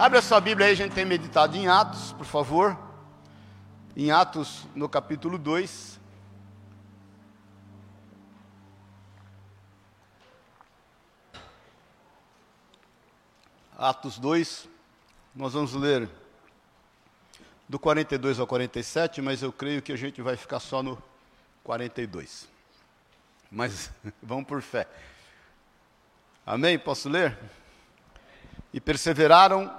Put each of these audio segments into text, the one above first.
Abre a sua Bíblia aí, a gente tem meditado em Atos, por favor. Em Atos, no capítulo 2. Atos 2, nós vamos ler do 42 ao 47, mas eu creio que a gente vai ficar só no 42. Mas vamos por fé. Amém? Posso ler? E perseveraram,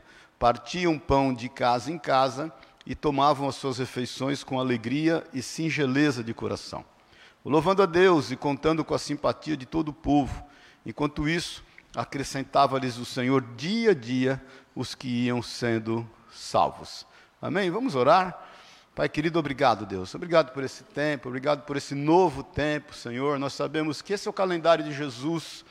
partiam pão de casa em casa e tomavam as suas refeições com alegria e singeleza de coração, louvando a Deus e contando com a simpatia de todo o povo. Enquanto isso, acrescentava-lhes o Senhor dia a dia os que iam sendo salvos. Amém? Vamos orar? Pai querido, obrigado, Deus. Obrigado por esse tempo, obrigado por esse novo tempo, Senhor. Nós sabemos que esse é o calendário de Jesus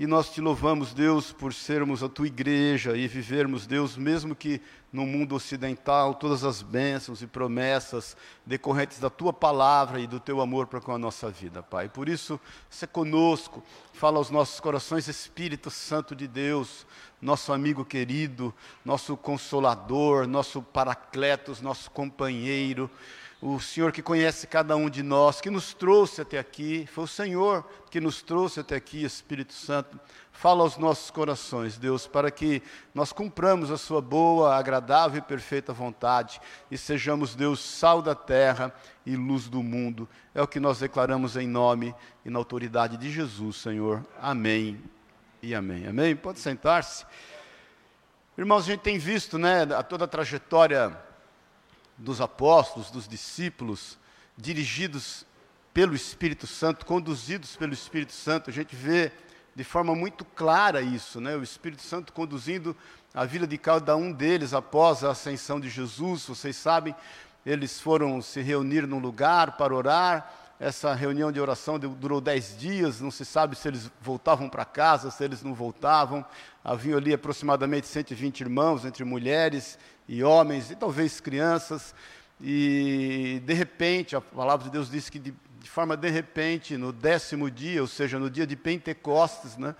e nós te louvamos, Deus, por sermos a tua igreja e vivermos, Deus, mesmo que no mundo ocidental, todas as bênçãos e promessas decorrentes da tua palavra e do teu amor para com a nossa vida, Pai. Por isso, se conosco, fala aos nossos corações, Espírito Santo de Deus, nosso amigo querido, nosso consolador, nosso paracletos, nosso companheiro o Senhor que conhece cada um de nós, que nos trouxe até aqui, foi o Senhor que nos trouxe até aqui, Espírito Santo. Fala aos nossos corações, Deus, para que nós cumpramos a Sua boa, agradável e perfeita vontade e sejamos, Deus, sal da terra e luz do mundo. É o que nós declaramos em nome e na autoridade de Jesus, Senhor. Amém e amém. Amém? Pode sentar-se. Irmãos, a gente tem visto, né, toda a trajetória dos apóstolos, dos discípulos, dirigidos pelo Espírito Santo, conduzidos pelo Espírito Santo. A gente vê de forma muito clara isso, né? O Espírito Santo conduzindo a vida de cada um deles após a ascensão de Jesus. Vocês sabem, eles foram se reunir num lugar para orar. Essa reunião de oração durou dez dias, não se sabe se eles voltavam para casa, se eles não voltavam. Havia ali aproximadamente 120 irmãos, entre mulheres e homens, e talvez crianças. E de repente, a palavra de Deus diz que de, de forma de repente, no décimo dia, ou seja, no dia de Pentecostes, né,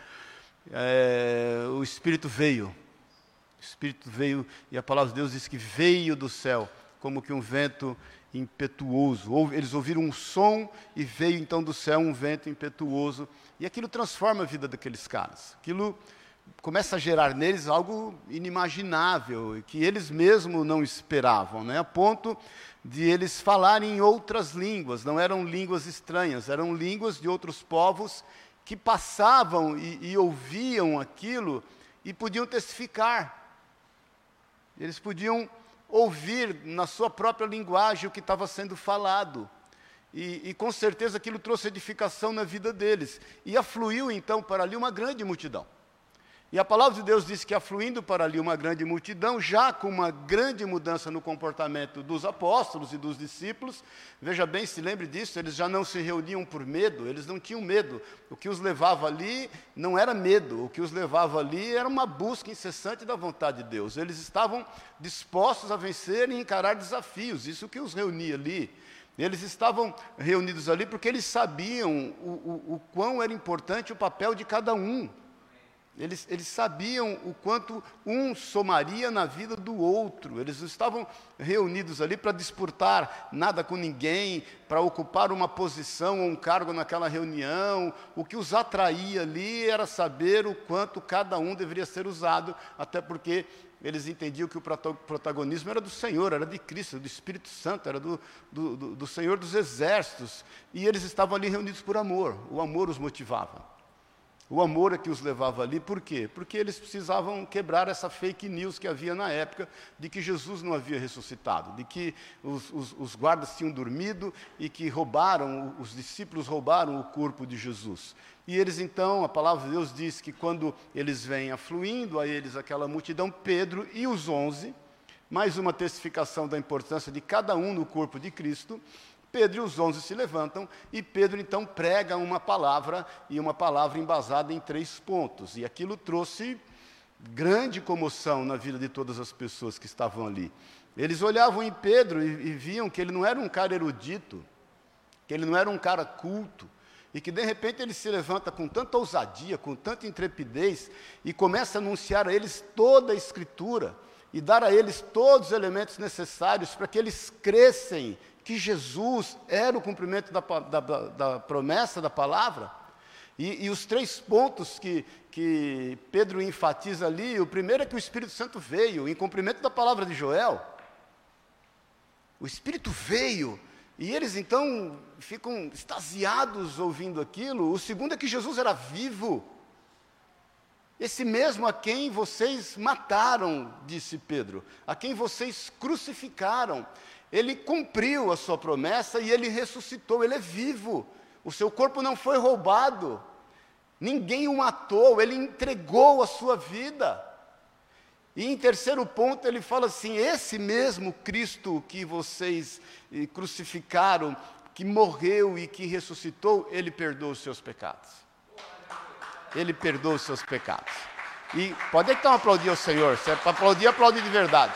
é, o Espírito veio. O Espírito veio, e a palavra de Deus diz que veio do céu, como que um vento impetuoso. Eles ouviram um som e veio então do céu um vento impetuoso. E aquilo transforma a vida daqueles caras. Aquilo começa a gerar neles algo inimaginável, que eles mesmos não esperavam, né? a ponto de eles falarem em outras línguas, não eram línguas estranhas, eram línguas de outros povos que passavam e, e ouviam aquilo e podiam testificar. Eles podiam ouvir na sua própria linguagem o que estava sendo falado. E, e, com certeza aquilo trouxe edificação na vida deles. E afluiu então para ali uma grande multidão. E a palavra de Deus diz que afluindo para ali uma grande multidão, já com uma grande mudança no comportamento dos apóstolos e dos discípulos, veja bem, se lembre disso, eles já não se reuniam por medo, eles não tinham medo. O que os levava ali não era medo, o que os levava ali era uma busca incessante da vontade de Deus. Eles estavam dispostos a vencer e encarar desafios, isso que os reunia ali. Eles estavam reunidos ali porque eles sabiam o, o, o quão era importante o papel de cada um. Eles, eles sabiam o quanto um somaria na vida do outro. Eles estavam reunidos ali para disputar nada com ninguém, para ocupar uma posição ou um cargo naquela reunião. O que os atraía ali era saber o quanto cada um deveria ser usado, até porque eles entendiam que o protagonismo era do Senhor, era de Cristo, do Espírito Santo, era do, do, do, Senhor dos exércitos. E eles estavam ali reunidos por amor, o amor os motivava. O amor é que os levava ali, por quê? Porque eles precisavam quebrar essa fake news que havia na época de que Jesus não havia ressuscitado, de que os, os, os guardas tinham dormido e que roubaram, os discípulos roubaram o corpo de Jesus. E eles então, a palavra de Deus diz que quando eles vêm afluindo a eles aquela multidão, Pedro e os onze, mais uma testificação da importância de cada um no corpo de Cristo, Pedro e os onze se levantam e Pedro então prega uma palavra e uma palavra embasada em três pontos. E aquilo trouxe grande comoção na vida de todas as pessoas que estavam ali. Eles olhavam em Pedro e, e viam que ele não era um cara erudito, que ele não era um cara culto, e que de repente ele se levanta com tanta ousadia, com tanta intrepidez, e começa a anunciar a eles toda a Escritura, e dar a eles todos os elementos necessários para que eles crescem que Jesus era o cumprimento da, da, da promessa da palavra. E, e, os três pontos que, que Pedro enfatiza ali, o primeiro é que o Espírito Santo veio, em cumprimento da palavra de Joel. O Espírito veio, e eles então ficam extasiados ouvindo aquilo. O segundo é que Jesus era vivo. Esse mesmo a quem vocês mataram, disse Pedro, a quem vocês crucificaram. Ele cumpriu a sua promessa e ele ressuscitou, ele é vivo. O seu corpo não foi roubado. Ninguém o matou, ele entregou a sua vida. E em terceiro ponto, ele fala assim: esse mesmo Cristo que vocês eh, crucificaram, que morreu e que ressuscitou, ele perdoa os seus pecados. Ele perdoa os seus pecados. E pode então aplaudir ao Senhor, se é para aplaudir, aplaudir de verdade.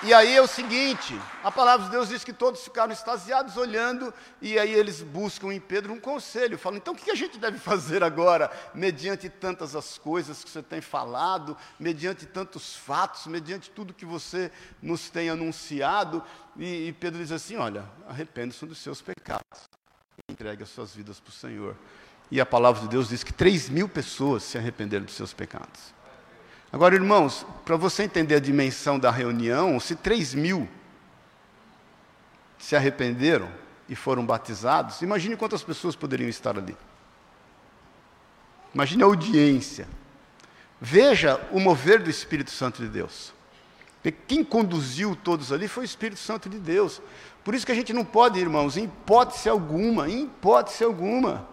E aí é o seguinte: a palavra de Deus diz que todos ficaram extasiados olhando, e aí eles buscam em Pedro um conselho. Falam, então o que a gente deve fazer agora, mediante tantas as coisas que você tem falado, mediante tantos fatos, mediante tudo que você nos tem anunciado? E, e Pedro diz assim: olha, arrependa-se dos seus pecados, entregue as suas vidas para o Senhor. E a palavra de Deus diz que três mil pessoas se arrependeram dos seus pecados. Agora, irmãos, para você entender a dimensão da reunião, se 3 mil se arrependeram e foram batizados, imagine quantas pessoas poderiam estar ali. Imagine a audiência. Veja o mover do Espírito Santo de Deus. Quem conduziu todos ali foi o Espírito Santo de Deus. Por isso que a gente não pode, irmãos, em hipótese alguma, em hipótese alguma,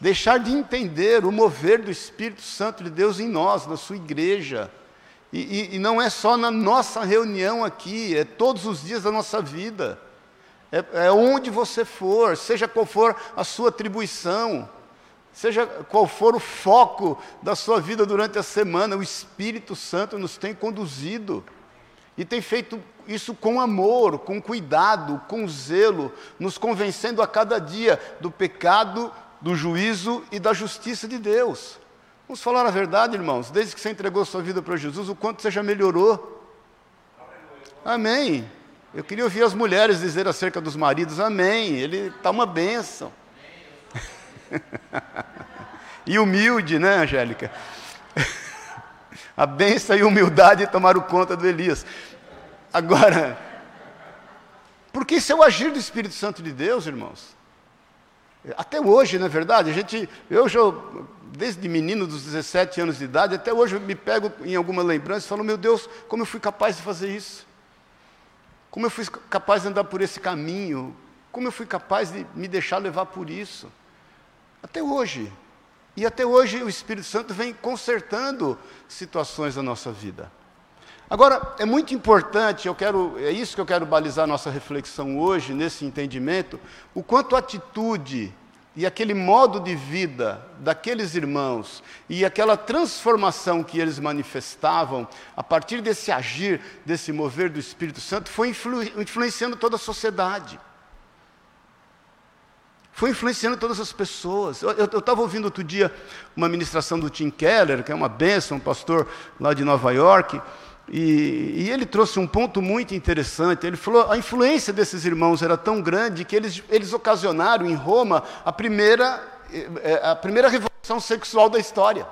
deixar de entender o mover do Espírito Santo de Deus em nós, na sua igreja. E, e, e, não é só na nossa reunião aqui, é todos os dias da nossa vida. É, é onde você for, seja qual for a sua atribuição, seja qual for o foco da sua vida durante a semana, o Espírito Santo nos tem conduzido. E tem feito isso com amor, com cuidado, com zelo, nos convencendo a cada dia do pecado, do juízo e da justiça de Deus. Vamos falar a verdade, irmãos, desde que você entregou sua vida para Jesus, o quanto você já melhorou. Amém. Eu queria ouvir as mulheres dizer acerca dos maridos, amém. Ele está uma bênção. e humilde, né, Angélica? a bênção e a humildade tomaram conta do Elias. Agora, porque isso é o agir do Espírito Santo de Deus, irmãos. Até hoje, não é verdade? A gente, eu já, desde menino dos 17 anos de idade, até hoje me pego em alguma lembrança e falo, meu Deus, como eu fui capaz de fazer isso? Como eu fui capaz de andar por esse caminho? Como eu fui capaz de me deixar levar por isso? Até hoje. E até hoje o Espírito Santo vem consertando situações da nossa vida. Agora, é muito importante, eu quero, é isso que eu quero balizar nossa reflexão hoje, nesse entendimento, o quanto a atitude e aquele modo de vida daqueles irmãos e aquela transformação que eles manifestavam a partir desse agir, desse mover do Espírito Santo, foi influ, influenciando toda a sociedade. Foi influenciando todas as pessoas. Eu estava ouvindo outro dia uma ministração do Tim Keller, que é uma bênção, um pastor lá de Nova York, e, e, ele trouxe um ponto muito interessante. Ele falou: a influência desses irmãos era tão grande que eles, eles ocasionaram em Roma a primeira, eh, a primeira revolução sexual da história.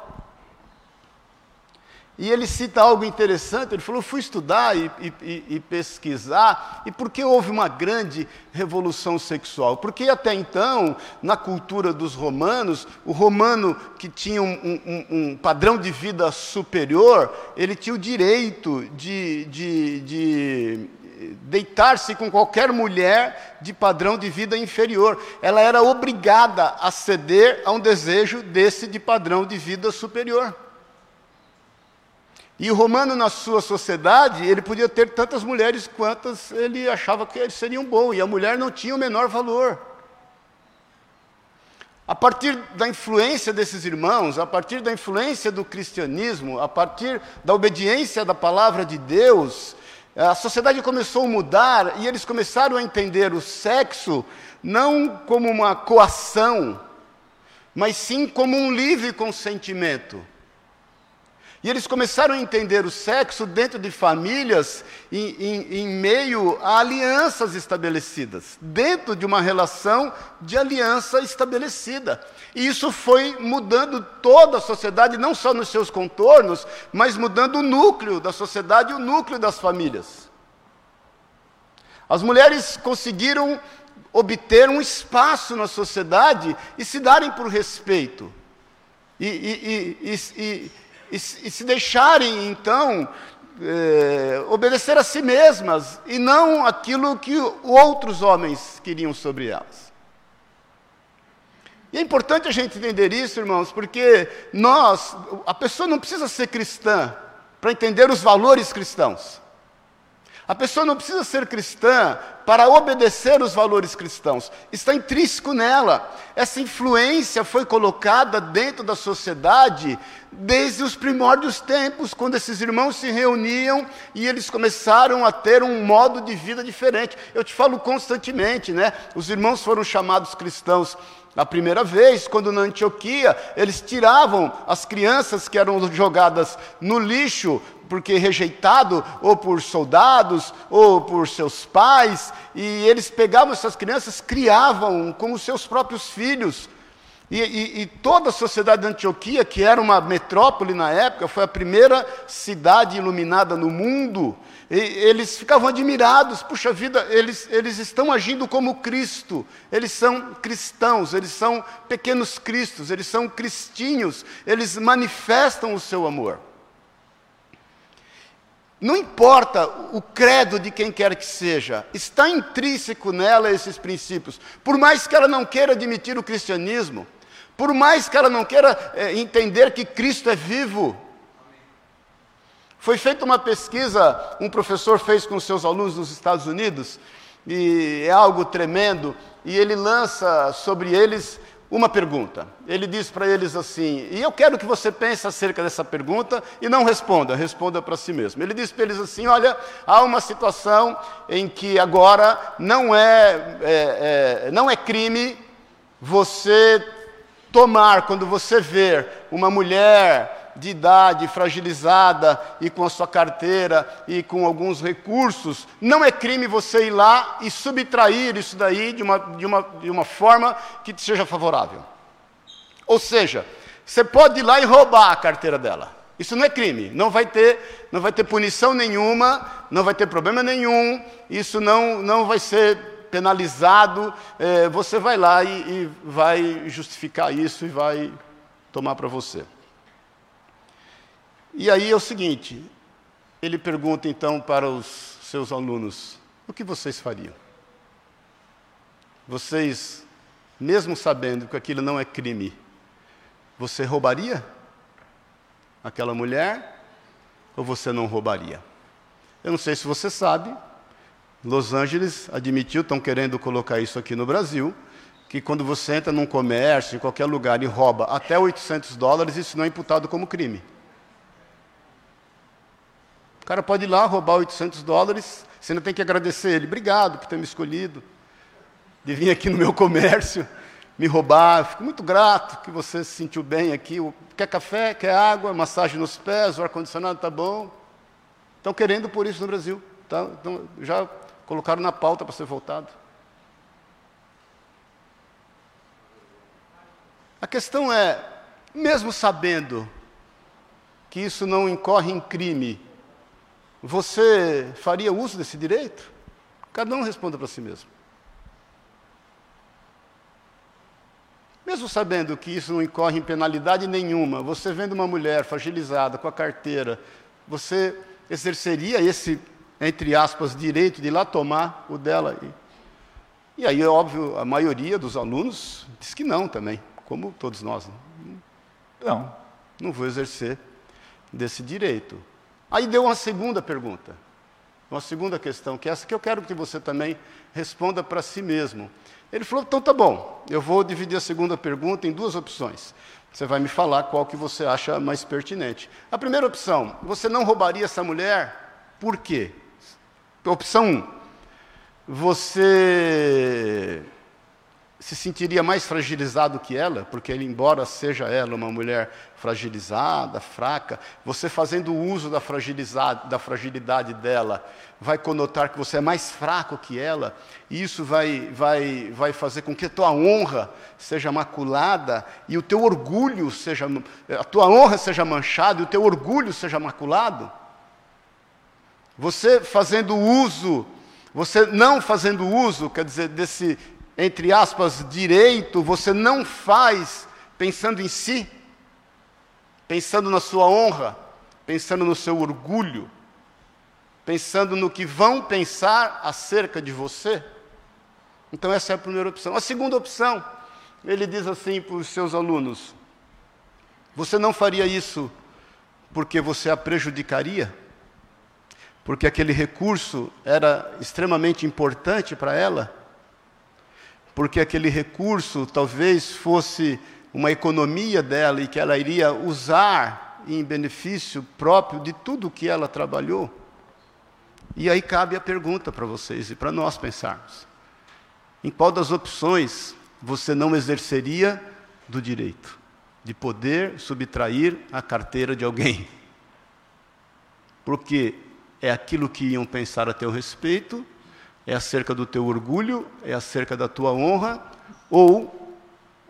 E ele cita algo interessante, ele falou, fui estudar e, e, e, pesquisar, e por que houve uma grande revolução sexual? Porque até então, na cultura dos romanos, o romano que tinha um, um, um padrão de vida superior, ele tinha o direito de, de, de deitar-se com qualquer mulher de padrão de vida inferior. Ela era obrigada a ceder a um desejo desse de padrão de vida superior. E o romano, na sua sociedade, ele podia ter tantas mulheres quantas ele achava que seriam bons, e a mulher não tinha o menor valor. A partir da influência desses irmãos, a partir da influência do cristianismo, a partir da obediência da palavra de Deus, a sociedade começou a mudar e eles começaram a entender o sexo não como uma coação, mas sim como um livre consentimento. E eles começaram a entender o sexo dentro de famílias em, em, em, meio a alianças estabelecidas, dentro de uma relação de aliança estabelecida. E isso foi mudando toda a sociedade, não só nos seus contornos, mas mudando o núcleo da sociedade e o núcleo das famílias. As mulheres conseguiram obter um espaço na sociedade e se darem por respeito. e, e, e e, e se deixarem, então, é, obedecer a si mesmas e não aquilo que outros homens queriam sobre elas. E é importante a gente entender isso, irmãos, porque nós, a pessoa não precisa ser cristã para entender os valores cristãos. A pessoa não precisa ser cristã para obedecer os valores cristãos, está intrínseco nela. Essa influência foi colocada dentro da sociedade desde os primórdios tempos, quando esses irmãos se reuniam e eles começaram a ter um modo de vida diferente. Eu te falo constantemente, né? Os irmãos foram chamados cristãos a primeira vez, quando na Antioquia eles tiravam as crianças que eram jogadas no lixo porque rejeitado ou por soldados ou por seus pais, e eles pegavam essas crianças, criavam como seus próprios filhos. E, e, e, toda a sociedade de Antioquia, que era uma metrópole na época, foi a primeira cidade iluminada no mundo, eles ficavam admirados, puxa vida, eles, eles estão agindo como Cristo, eles são cristãos, eles são pequenos cristos, eles são cristinhos, eles manifestam o seu amor. Não importa o credo de quem quer que seja, está intrínseco nela esses princípios. Por mais que ela não queira admitir o cristianismo, por mais que ela não queira é, entender que Cristo é vivo. Foi feita uma pesquisa, um professor fez com seus alunos nos Estados Unidos, e é algo tremendo, e ele lança sobre eles uma pergunta. Ele diz para eles assim, e eu quero que você pense acerca dessa pergunta e não responda, responda para si mesmo. Ele diz para eles assim: olha, há uma situação em que agora não é, é, é não é crime você tomar, quando você ver uma mulher de idade fragilizada e com a sua carteira e com alguns recursos, não é crime você ir lá e subtrair isso daí de uma, de uma, de uma forma que seja favorável. Ou seja, você pode ir lá e roubar a carteira dela. Isso não é crime, não vai ter, não vai ter punição nenhuma, não vai ter problema nenhum, isso não, não vai ser penalizado. É, você vai lá e, e vai justificar isso e vai tomar para você. E aí é o seguinte: ele pergunta então para os seus alunos: o que vocês fariam? Vocês, mesmo sabendo que aquilo não é crime, você roubaria aquela mulher ou você não roubaria? Eu não sei se você sabe, Los Angeles admitiu, estão querendo colocar isso aqui no Brasil, que quando você entra num comércio, em qualquer lugar e rouba até 800 dólares, isso não é imputado como crime. O cara pode ir lá roubar 800 dólares, você ainda tem que agradecer ele. Obrigado por ter me escolhido, de vir aqui no meu comércio, me roubar. Fico muito grato que você se sentiu bem aqui. Quer café, quer água, massagem nos pés, o ar-condicionado está bom. Estão querendo por isso no Brasil. Tá? Então, já colocaram na pauta para ser voltado. A questão é, mesmo sabendo que isso não incorre em crime, você faria uso desse direito? Cada um responda para si mesmo. Mesmo sabendo que isso não incorre em penalidade nenhuma, você vendo uma mulher fragilizada com a carteira, você exerceria esse, entre aspas, direito de ir lá tomar o dela? E, e aí, é óbvio, a maioria dos alunos diz que não também, como todos nós. Né? Não, não vou exercer desse direito. Aí deu uma segunda pergunta, uma segunda questão, que é essa que eu quero que você também responda para si mesmo. Ele falou: então tá bom, eu vou dividir a segunda pergunta em duas opções. Você vai me falar qual que você acha mais pertinente. A primeira opção: você não roubaria essa mulher, por quê? Opção 1: um, você se sentiria mais fragilizado que ela, porque embora seja ela uma mulher fragilizada, fraca, você fazendo uso da fragilidade, da fragilidade dela, vai conotar que você é mais fraco que ela, e isso vai, vai, vai fazer com que a tua honra seja maculada e o teu orgulho seja, a tua honra seja manchada e o teu orgulho seja maculado. Você fazendo uso, você não fazendo uso, quer dizer, desse entre aspas, direito, você não faz pensando em si, pensando na sua honra, pensando no seu orgulho, pensando no que vão pensar acerca de você. Então, essa é a primeira opção. A segunda opção, ele diz assim para os seus alunos: você não faria isso porque você a prejudicaria? Porque aquele recurso era extremamente importante para ela? Porque aquele recurso talvez fosse uma economia dela e que ela iria usar em benefício próprio de tudo que ela trabalhou. E aí cabe a pergunta para vocês e para nós pensarmos: em qual das opções você não exerceria do direito de poder subtrair a carteira de alguém? Porque é aquilo que iam pensar a teu respeito é acerca do teu orgulho? É acerca da tua honra? Ou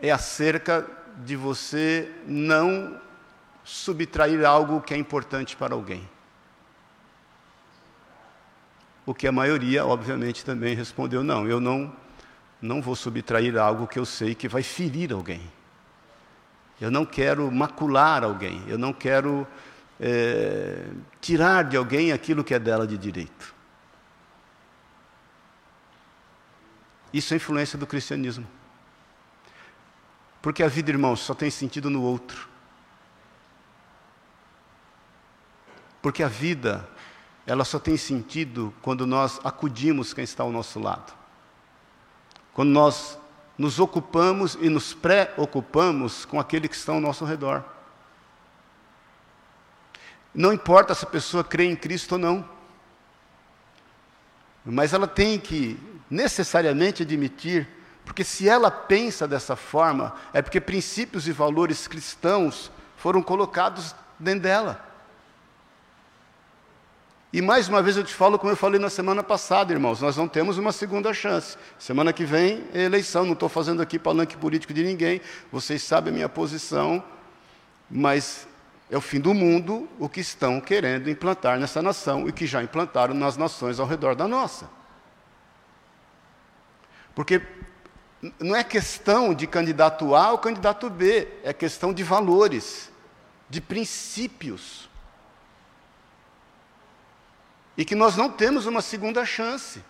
é acerca de você não subtrair algo que é importante para alguém? O que a maioria, obviamente, também respondeu: não, eu não, não vou subtrair algo que eu sei que vai ferir alguém. Eu não quero macular alguém, eu não quero é, tirar de alguém aquilo que é dela de direito. Isso é influência do cristianismo. Porque a vida, irmãos, só tem sentido no outro. Porque a vida, ela só tem sentido quando nós acudimos quem está ao nosso lado. Quando nós nos ocupamos e nos preocupamos com aquele que está ao nosso redor. Não importa se a pessoa crê em Cristo ou não, mas ela tem que necessariamente admitir, porque se ela pensa dessa forma, é porque princípios e valores cristãos foram colocados dentro dela. E mais uma vez eu te falo, como eu falei na semana passada, irmãos, nós não temos uma segunda chance. Semana que vem é eleição, não estou fazendo aqui palanque político de ninguém, vocês sabem a minha posição, mas é o fim do mundo o que estão querendo implantar nessa nação e que já implantaram nas nações ao redor da nossa. Porque não é questão de candidato A ou candidato B, é questão de valores, de princípios. E que nós não temos uma segunda chance.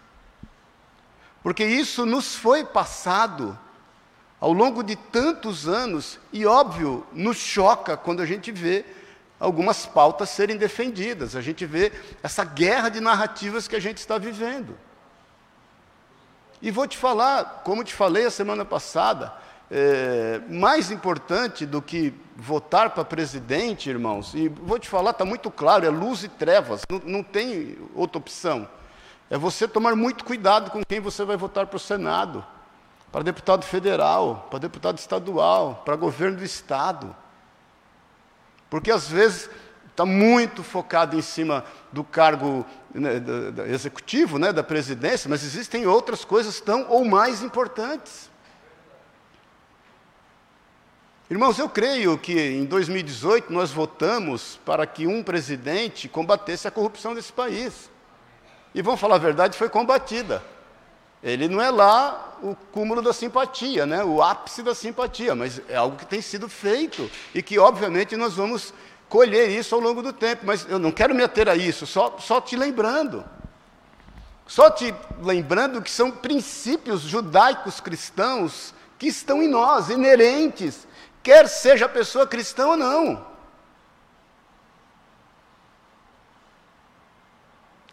Porque isso nos foi passado ao longo de tantos anos, e óbvio, nos choca quando a gente vê algumas pautas serem defendidas, a gente vê essa guerra de narrativas que a gente está vivendo. E vou te falar, como te falei a semana passada, é, mais importante do que votar para presidente, irmãos, e vou te falar, está muito claro, é luz e trevas, não, não tem outra opção. É você tomar muito cuidado com quem você vai votar para o Senado, para deputado federal, para deputado estadual, para governo do Estado. Porque às vezes está muito focado em cima do cargo né, do, do executivo, né, da presidência, mas existem outras coisas tão ou mais importantes. Irmãos, eu creio que em 2018 nós votamos para que um presidente combatesse a corrupção desse país. E vamos falar a verdade, foi combatida. Ele não é lá o cúmulo da simpatia, né? o ápice da simpatia, mas é algo que tem sido feito e que, obviamente, nós vamos colher isso ao longo do tempo. Mas eu não quero me ater a isso, só, só te lembrando. Só te lembrando que são princípios judaicos cristãos que estão em nós, inerentes, quer seja a pessoa cristã ou não.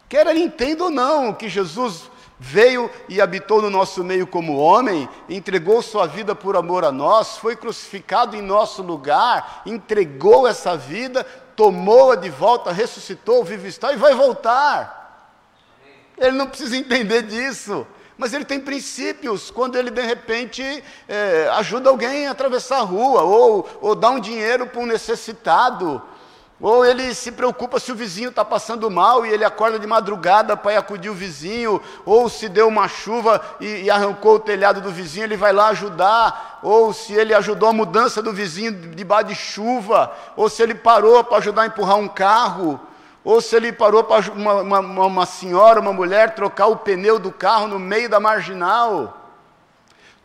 Quer ele entenda ou não que Jesus veio e habitou no nosso meio como homem, entregou sua vida por amor a nós, foi crucificado em nosso lugar, entregou essa vida, tomou-a de volta, ressuscitou, vive está e vai voltar. Ele não precisa entender disso. Mas ele tem princípios quando ele de repente é, ajuda alguém a atravessar a rua, ou, ou dá um dinheiro para um necessitado, ou ele se preocupa se o vizinho está passando mal e ele acorda de madrugada para ir acudir o vizinho, ou se deu uma chuva e, e, arrancou o telhado do vizinho, ele vai lá ajudar, ou se ele ajudou a mudança do vizinho debaixo de chuva, ou se ele parou para ajudar a empurrar um carro ou se ele parou para uma, uma, uma senhora, uma mulher, trocar o pneu do carro no meio da marginal.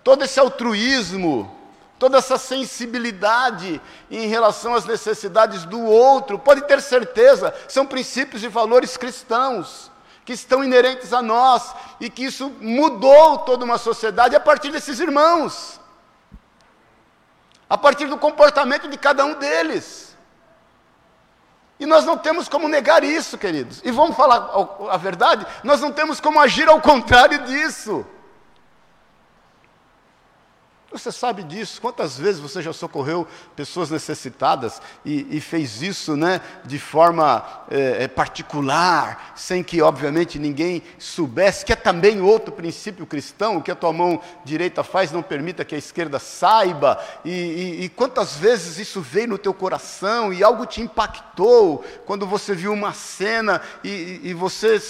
Todo esse altruísmo, toda essa sensibilidade em relação às necessidades do outro, pode ter certeza, são princípios e valores cristãos que estão inerentes a nós e que isso mudou toda uma sociedade a partir desses irmãos, a partir do comportamento de cada um deles. E nós não temos como negar isso, queridos. E vamos falar a verdade, nós não temos como agir ao contrário disso. Você sabe disso? Quantas vezes você já socorreu pessoas necessitadas e, e fez isso né, de forma é, particular, sem que, obviamente, ninguém soubesse, que é também outro princípio cristão, o que a tua mão direita faz não permita que a esquerda saiba, e, e, e quantas vezes isso veio no teu coração e algo te impactou quando você viu uma cena e, e você,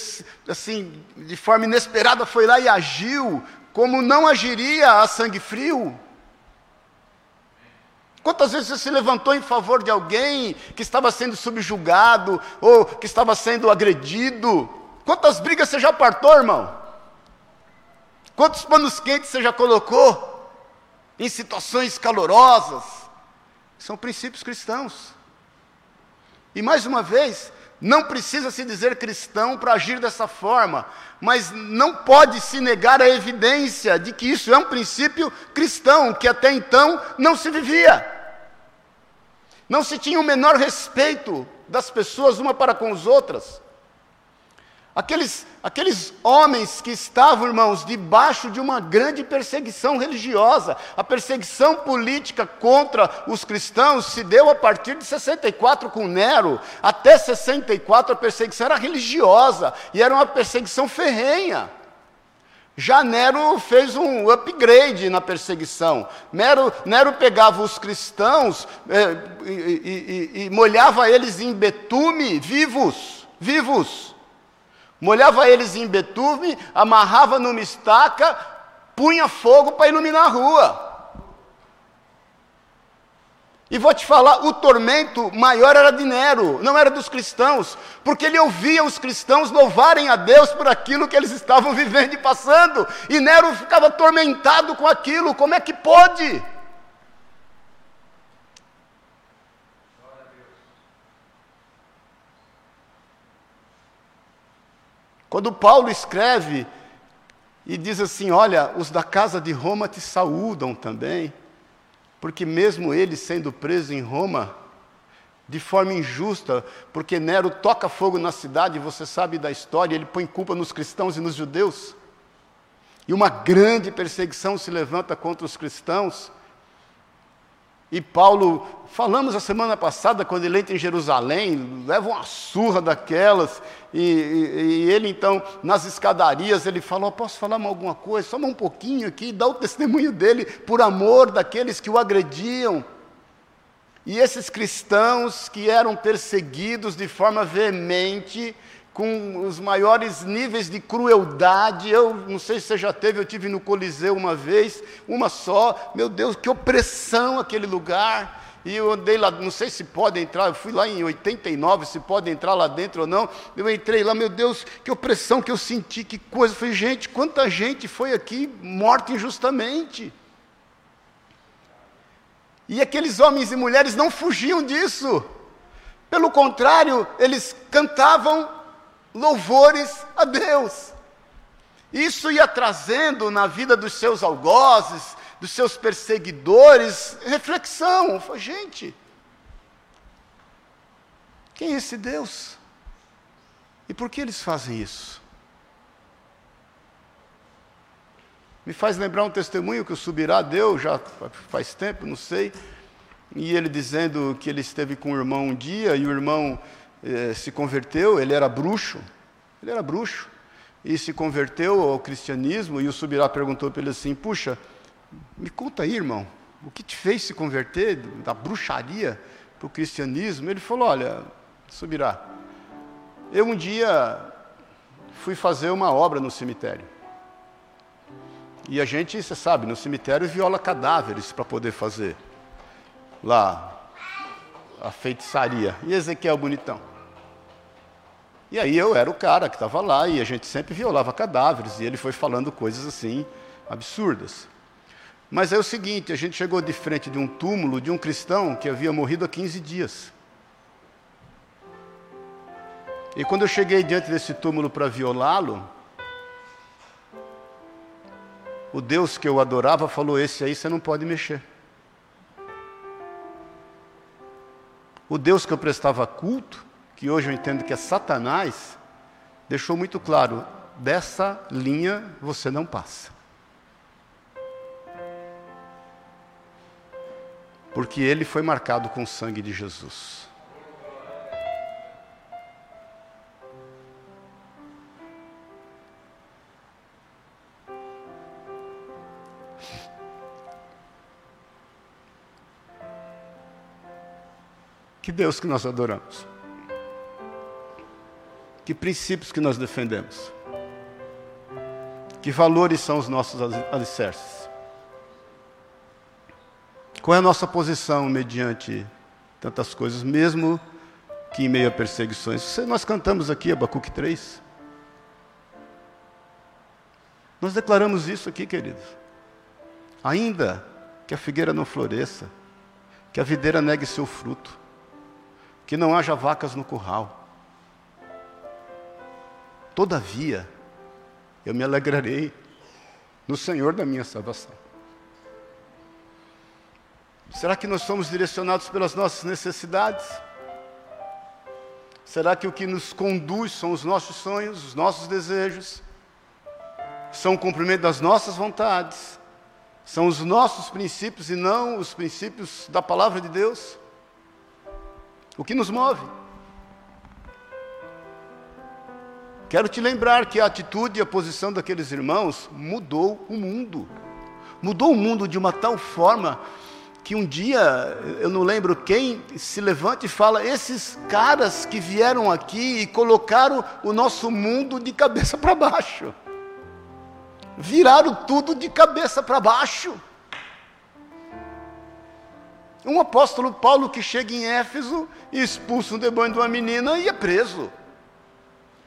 assim, de forma inesperada foi lá e agiu, como não agiria a sangue frio? Quantas vezes você se levantou em favor de alguém que estava sendo subjugado ou que estava sendo agredido? Quantas brigas você já partou, irmão? Quantos panos quentes você já colocou em situações calorosas? São princípios cristãos. E mais uma vez, não precisa se dizer cristão para agir dessa forma, mas não pode se negar a evidência de que isso é um princípio cristão, que até então não se vivia. Não se tinha o menor respeito das pessoas uma para com as outras. Aqueles, aqueles homens que estavam, irmãos, debaixo de uma grande perseguição religiosa, a perseguição política contra os cristãos se deu a partir de 64 com Nero, até 64 a perseguição era religiosa e era uma perseguição ferrenha. Já Nero fez um upgrade na perseguição. Nero, Nero pegava os cristãos é, e, e, e molhava eles em betume vivos, vivos molhava eles em betume, amarrava numa estaca, punha fogo para iluminar a rua. E vou te falar, o tormento maior era de Nero, não era dos cristãos, porque ele ouvia os cristãos louvarem a Deus por aquilo que eles estavam vivendo e passando, e Nero ficava atormentado com aquilo, como é que pode? Quando Paulo escreve e diz assim: Olha, os da casa de Roma te saúdam também, porque mesmo ele sendo preso em Roma, de forma injusta, porque Nero toca fogo na cidade, você sabe da história, ele põe culpa nos cristãos e nos judeus. E uma grande perseguição se levanta contra os cristãos. E Paulo, falamos a semana passada, quando ele entra em Jerusalém, leva uma surra daquelas, e, e, e ele então, nas escadarias, ele falou, posso falar alguma coisa? Só um pouquinho aqui, dá o testemunho dele, por amor daqueles que o agrediam. E esses cristãos que eram perseguidos de forma veemente, com os maiores níveis de crueldade. Eu não sei se você já teve, eu tive no Coliseu uma vez, uma só. Meu Deus, que opressão aquele lugar. E eu andei lá, não sei se pode entrar, eu fui lá em 89, se pode entrar lá dentro ou não. Eu entrei lá, meu Deus, que opressão que eu senti, que coisa. Eu falei, gente, quanta gente foi aqui morta injustamente. E aqueles homens e mulheres não fugiam disso. Pelo contrário, eles cantavam louvores a Deus. Isso ia trazendo na vida dos seus algozes, dos seus perseguidores, reflexão. Falei, gente, quem é esse Deus? E por que eles fazem isso? Me faz lembrar um testemunho que o Subirá deu, já faz tempo, não sei, e ele dizendo que ele esteve com o irmão um dia e o irmão eh, se converteu, ele era bruxo, ele era bruxo, e se converteu ao cristianismo, e o Subirá perguntou para ele assim: Puxa, me conta aí, irmão, o que te fez se converter da bruxaria para o cristianismo? Ele falou: Olha, Subirá, eu um dia fui fazer uma obra no cemitério. E a gente, você sabe, no cemitério viola cadáveres para poder fazer lá a feitiçaria. E Ezequiel bonitão. E aí eu era o cara que estava lá e a gente sempre violava cadáveres e ele foi falando coisas assim absurdas. Mas é o seguinte, a gente chegou de frente de um túmulo de um cristão que havia morrido há 15 dias. E quando eu cheguei diante desse túmulo para violá-lo, o Deus que eu adorava falou: Esse aí você não pode mexer. O Deus que eu prestava culto, que hoje eu entendo que é Satanás, deixou muito claro: dessa linha você não passa. Porque ele foi marcado com o sangue de Jesus. Que Deus que nós adoramos? Que princípios que nós defendemos? Que valores são os nossos alicerces? Qual é a nossa posição mediante tantas coisas, mesmo que em meio a perseguições? Nós cantamos aqui Abacuque 3. Nós declaramos isso aqui, queridos. Ainda que a figueira não floresça, que a videira negue seu fruto, que não haja vacas no curral. Todavia, eu me alegrarei no Senhor da minha salvação. Será que nós somos direcionados pelas nossas necessidades? Será que o que nos conduz são os nossos sonhos, os nossos desejos? São o cumprimento das nossas vontades? São os nossos princípios e não os princípios da palavra de Deus? O que nos move? Quero te lembrar que a atitude e a posição daqueles irmãos mudou o mundo. Mudou o mundo de uma tal forma que um dia, eu não lembro quem, se levanta e fala: esses caras que vieram aqui e colocaram o nosso mundo de cabeça para baixo. Viraram tudo de cabeça para baixo. Um apóstolo Paulo que chega em Éfeso e expulsa um demônio de uma menina e é preso.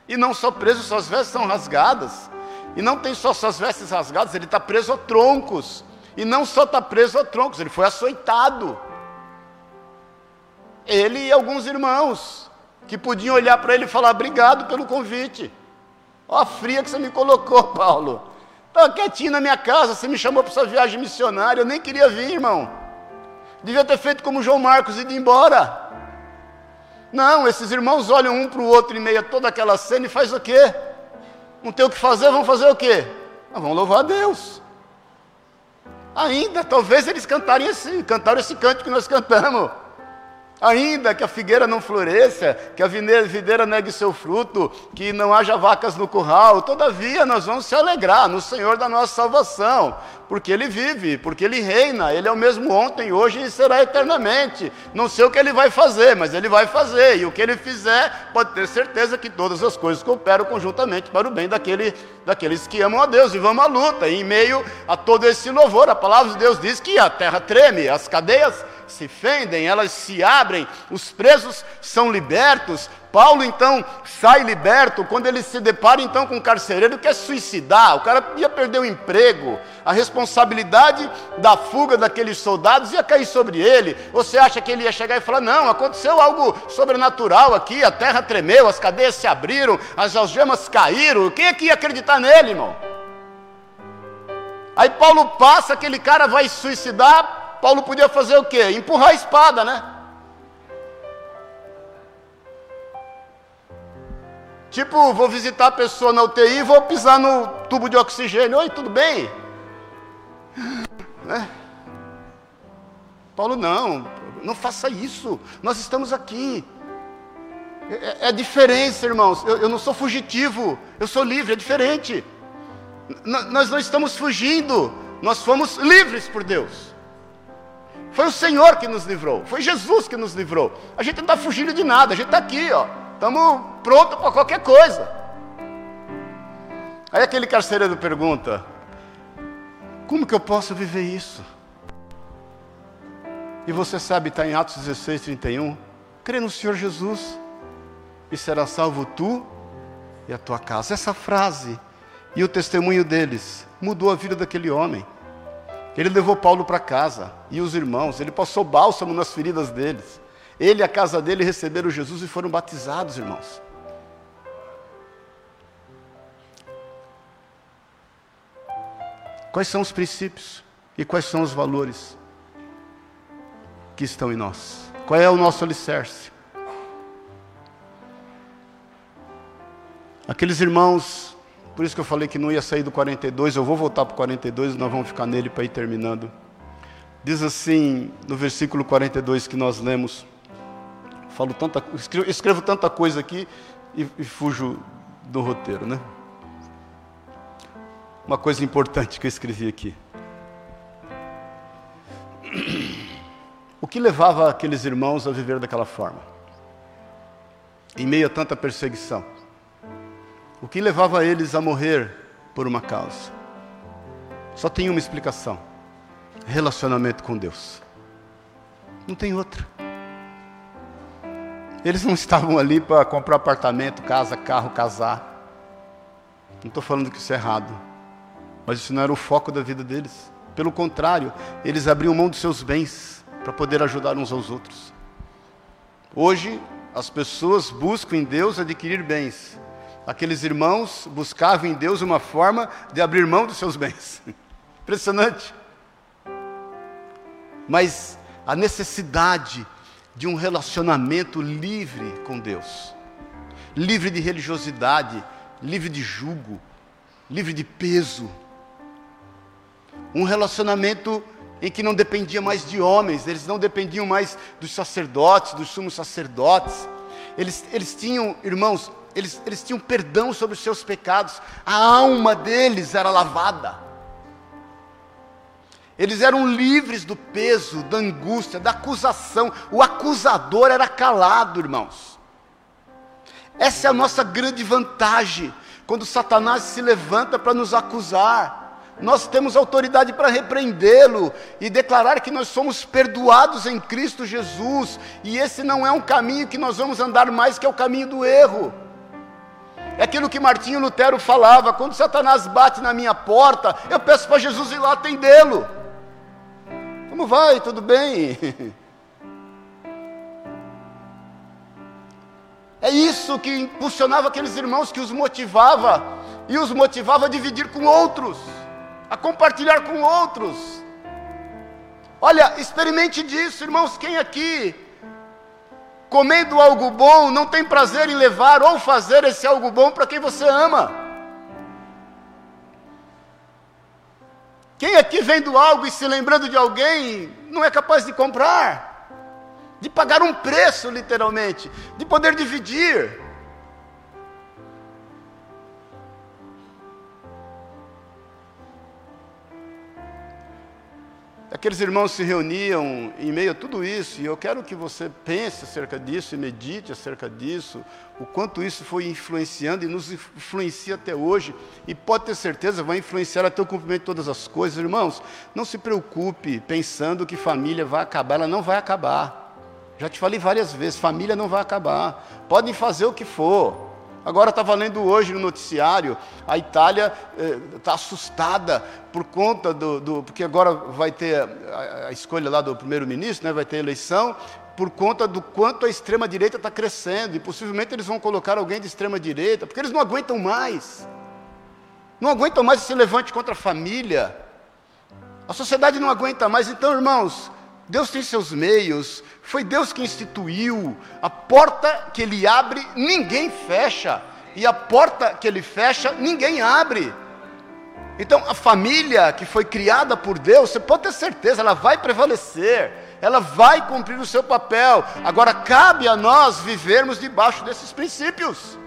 E não só preso, suas vestes são rasgadas. E não tem só suas vestes rasgadas, ele está preso a troncos. E não só está preso a troncos, ele foi açoitado. Ele e alguns irmãos que podiam olhar para ele e falar: Obrigado pelo convite. Olha a fria que você me colocou, Paulo. Estava quietinho na minha casa, você me chamou para essa viagem missionária, eu nem queria vir, irmão. Devia ter feito como João Marcos e ido embora. Não, esses irmãos olham um para o outro em meio a toda aquela cena e faz o quê? Não tem o que fazer, vão fazer o quê? Ah, vão louvar a Deus. Ainda, talvez eles cantarem assim, cantaram esse canto que nós cantamos. Ainda que a figueira não floresça, que a videira negue seu fruto, que não haja vacas no curral, todavia nós vamos se alegrar no Senhor da nossa salvação, porque Ele vive, porque Ele reina, Ele é o mesmo ontem, hoje e será eternamente. Não sei o que Ele vai fazer, mas Ele vai fazer, e o que Ele fizer, pode ter certeza que todas as coisas cooperam conjuntamente para o bem daquele, daqueles que amam a Deus, e vamos à luta, e em meio a todo esse louvor, a palavra de Deus diz que a terra treme, as cadeias se fendem, elas se abrem, os presos são libertos. Paulo então sai liberto quando ele se depara então com um carcereiro que quer suicidar, o cara ia perder o emprego, a responsabilidade da fuga daqueles soldados ia cair sobre ele. Você acha que ele ia chegar e falar: "Não, aconteceu algo sobrenatural aqui, a terra tremeu, as cadeias se abriram, as algemas caíram". Quem é que ia acreditar nele, irmão? Aí Paulo passa, aquele cara vai suicidar, Paulo podia fazer o quê? Empurrar a espada, né? Tipo, vou visitar a pessoa na UTI e vou pisar no tubo de oxigênio. Oi, tudo bem? Né? Paulo, não, não faça isso. Nós estamos aqui. É, é, é diferença, irmãos. Eu, eu, não sou fugitivo, eu sou livre, é diferente. N nós não estamos fugindo, nós fomos livres por Deus. Foi o Senhor que nos livrou, foi Jesus que nos livrou. A gente não está fugindo de nada, a gente está aqui, ó. Estamos prontos para qualquer coisa. Aí aquele carcereiro pergunta: Como que eu posso viver isso? E você sabe, está em Atos 16, 31. Crê no Senhor Jesus e será salvo tu e a tua casa. Essa frase e o testemunho deles mudou a vida daquele homem. Ele levou Paulo para casa e os irmãos, ele passou bálsamo nas feridas deles. Ele e a casa dele receberam Jesus e foram batizados, irmãos. Quais são os princípios e quais são os valores que estão em nós? Qual é o nosso alicerce? Aqueles irmãos por isso que eu falei que não ia sair do 42, eu vou voltar para o 42 e nós vamos ficar nele para ir terminando. Diz assim, no versículo 42 que nós lemos, falo tanta, escrevo, escrevo tanta coisa aqui e, e fujo do roteiro, né? Uma coisa importante que eu escrevi aqui. O que levava aqueles irmãos a viver daquela forma? Em meio a tanta perseguição. O que levava eles a morrer por uma causa? Só tem uma explicação: relacionamento com Deus. Não tem outra. Eles não estavam ali para comprar apartamento, casa, carro, casar. Não estou falando que isso é errado, mas isso não era o foco da vida deles. Pelo contrário, eles abriam mão dos seus bens para poder ajudar uns aos outros. Hoje, as pessoas buscam em Deus adquirir bens, aqueles irmãos buscavam em Deus uma forma de abrir mão dos seus bens. Impressionante. Mas a necessidade de um relacionamento livre com Deus, livre de religiosidade, livre de jugo, livre de peso. Um relacionamento em que não dependia mais de homens, eles não dependiam mais dos sacerdotes, dos sumos sacerdotes. Eles, eles tinham, irmãos, eles, eles tinham perdão sobre os seus pecados, a alma deles era lavada. Eles eram livres do peso, da angústia, da acusação. O acusador era calado, irmãos. Essa é a nossa grande vantagem. Quando Satanás se levanta para nos acusar, nós temos autoridade para repreendê-lo e declarar que nós somos perdoados em Cristo Jesus. E esse não é um caminho que nós vamos andar mais, que é o caminho do erro. É aquilo que Martinho Lutero falava: quando Satanás bate na minha porta, eu peço para Jesus ir lá atendê-lo. Como vai? Tudo bem? É isso que impulsionava aqueles irmãos, que os motivava, e os motivava a dividir com outros, a compartilhar com outros. Olha, experimente disso, irmãos. Quem aqui comendo algo bom, não tem prazer em levar ou fazer esse algo bom para quem você ama. Quem aqui vendo algo e se lembrando de alguém, não é capaz de comprar? de pagar um preço, literalmente, de poder dividir. Aqueles irmãos se reuniam em meio a tudo isso, e eu quero que você pense acerca disso e medite acerca disso, o quanto isso foi influenciando e nos influencia até hoje, e pode ter certeza, vai influenciar até o cumprimento de todas as coisas. Irmãos, não se preocupe pensando que família vai acabar, ela não vai acabar. Já te falei várias vezes, família não vai acabar. Podem fazer o que for, Agora estava lendo hoje no noticiário, a Itália está eh, assustada por conta do, do, Porque agora vai ter a, a escolha lá do primeiro-ministro, né, vai ter eleição, por conta do quanto a extrema-direita está crescendo, e possivelmente eles vão colocar alguém de extrema-direita, porque eles não aguentam mais. Não aguentam mais esse levante contra a família. A sociedade não aguenta mais. Então, irmãos, Deus tem seus meios, foi Deus que instituiu. A porta que Ele abre, ninguém fecha. E a porta que Ele fecha, ninguém abre. Então, a família que foi criada por Deus, você pode ter certeza, ela vai prevalecer, ela vai cumprir o seu papel. Agora, cabe a nós vivermos debaixo desses princípios,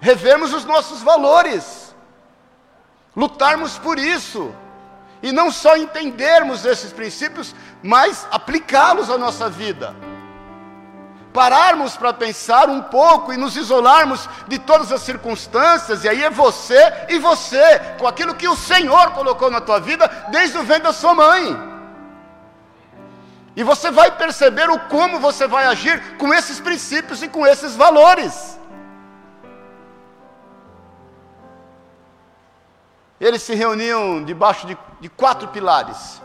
revermos os nossos valores, lutarmos por isso e não só entendermos esses princípios, mas aplicá-los à nossa vida. Pararmos para pensar um pouco e nos isolarmos de todas as circunstâncias, e aí é você e você, com aquilo que o Senhor colocou na tua vida desde o ventre da sua mãe. E você vai perceber o como você vai agir com esses princípios e com esses valores. Eles se reuniam debaixo de, de quatro pilares.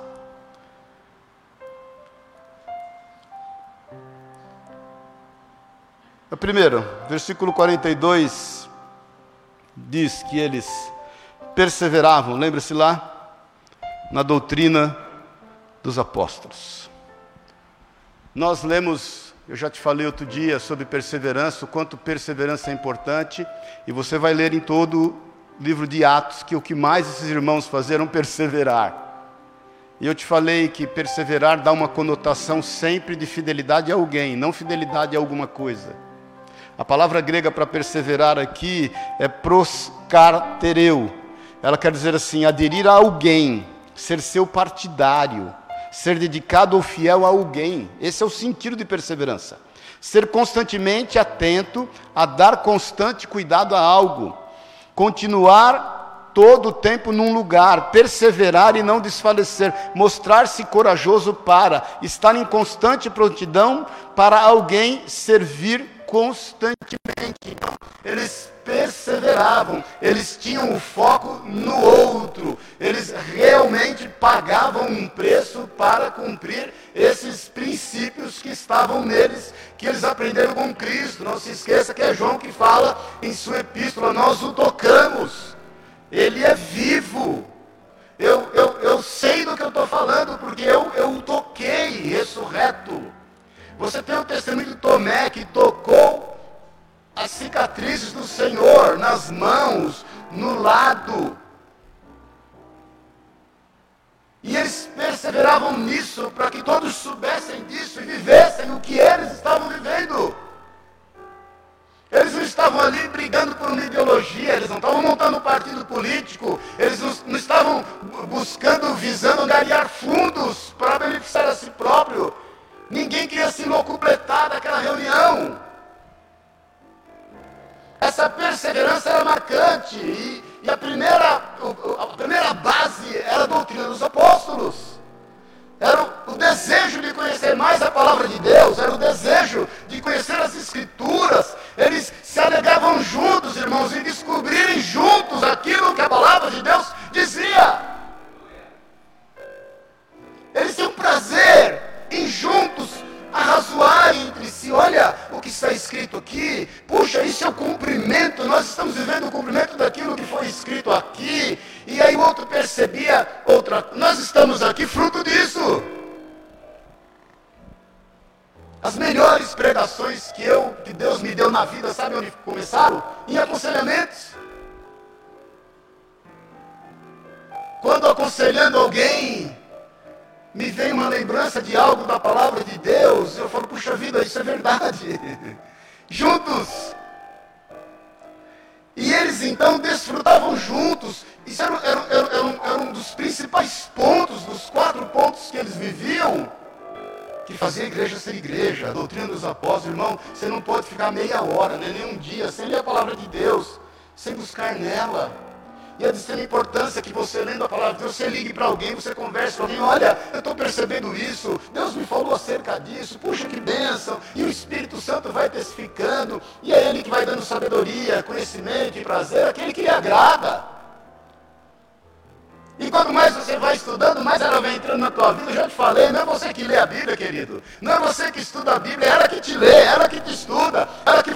O primeiro, versículo 42, diz que eles perseveravam, lembre-se lá, na doutrina dos apóstolos. Nós lemos, eu já te falei outro dia sobre perseverança, o quanto perseverança é importante, e você vai ler em todo livro de Atos que o que mais esses irmãos fazeram perseverar. E eu te falei que perseverar dá uma conotação sempre de fidelidade a alguém, não fidelidade a alguma coisa. A palavra grega para perseverar aqui é proscartereu. Ela quer dizer assim, aderir a alguém, ser seu partidário, ser dedicado ou fiel a alguém. Esse é o sentido de perseverança. Ser constantemente atento a dar constante cuidado a algo continuar todo o tempo num lugar, perseverar e não desfalecer, mostrar-se corajoso para, estar em constante prontidão para alguém servir constantemente. Eles perseveravam, eles tinham o foco no outro, eles realmente pagavam um preço para cumprir esses princípios que estavam neles, que eles aprenderam com Cristo. Não se esqueça que é João que fala em sua epístola: nós o tocamos, ele é vivo. Eu, eu, eu sei do que eu estou falando, porque eu, eu o toquei ressurreto. Você tem o testemunho de Tomé que tocou as cicatrizes do Senhor nas mãos, no lado. E eles perseveravam nisso para que todos soubessem disso e vivessem o que eles estavam vivendo. Eles não estavam ali brigando por uma ideologia, eles não estavam montando um partido político, eles não, estavam buscando, visando ganhar fundos para beneficiar a si próprio. Ninguém queria se locupletar daquela reunião. Essa perseverança era marcante. E, e a, primeira, a primeira base era a doutrina dos apóstolos. Era o, o desejo de conhecer mais a palavra de Deus, era o desejo de conhecer as Escrituras. Eles se alegavam juntos, irmãos, em descobrirem juntos aquilo que a palavra de Deus dizia. Eles tinham prazer em juntos arrazoar entre si. Olha o que está escrito aqui. Puxa, isso é o cumprimento. Nós estamos vivendo o cumprimento daquilo que foi escrito aqui. E aí o outro percebia outra. Nós estamos aqui fruto disso. As melhores pregações que eu, que Deus me deu na vida, sabe onde começaram? Em aconselhamentos. Quando aconselhando alguém, me vem uma lembrança de algo da palavra de Deus. Eu falo, puxa vida, isso é verdade. Juntos. E eles então desfrutavam juntos. Isso era, era, era, era, um, dos principais pontos, dos quatro pontos que eles viviam, que fazia a igreja ser igreja, a doutrina dos apóstolos. Irmão, você não pode ficar meia hora, né, nem um dia, sem ler a palavra de Deus, sem buscar nela. E é de extrema importância que você, lendo a palavra de Deus, você ligue para alguém, você converse com alguém, olha, eu estou percebendo isso, Deus me falou acerca disso, puxa que bênção, e o Espírito Santo vai testificando, e é Ele que vai dando sabedoria, conhecimento e prazer, aquele que lhe agrada. E quanto mais você vai estudando, mais ela vai entrando na tua vida. Eu já te falei, não é você que lê a Bíblia, querido. Não é você que estuda a Bíblia, é ela que te lê, é ela que te estuda, é ela que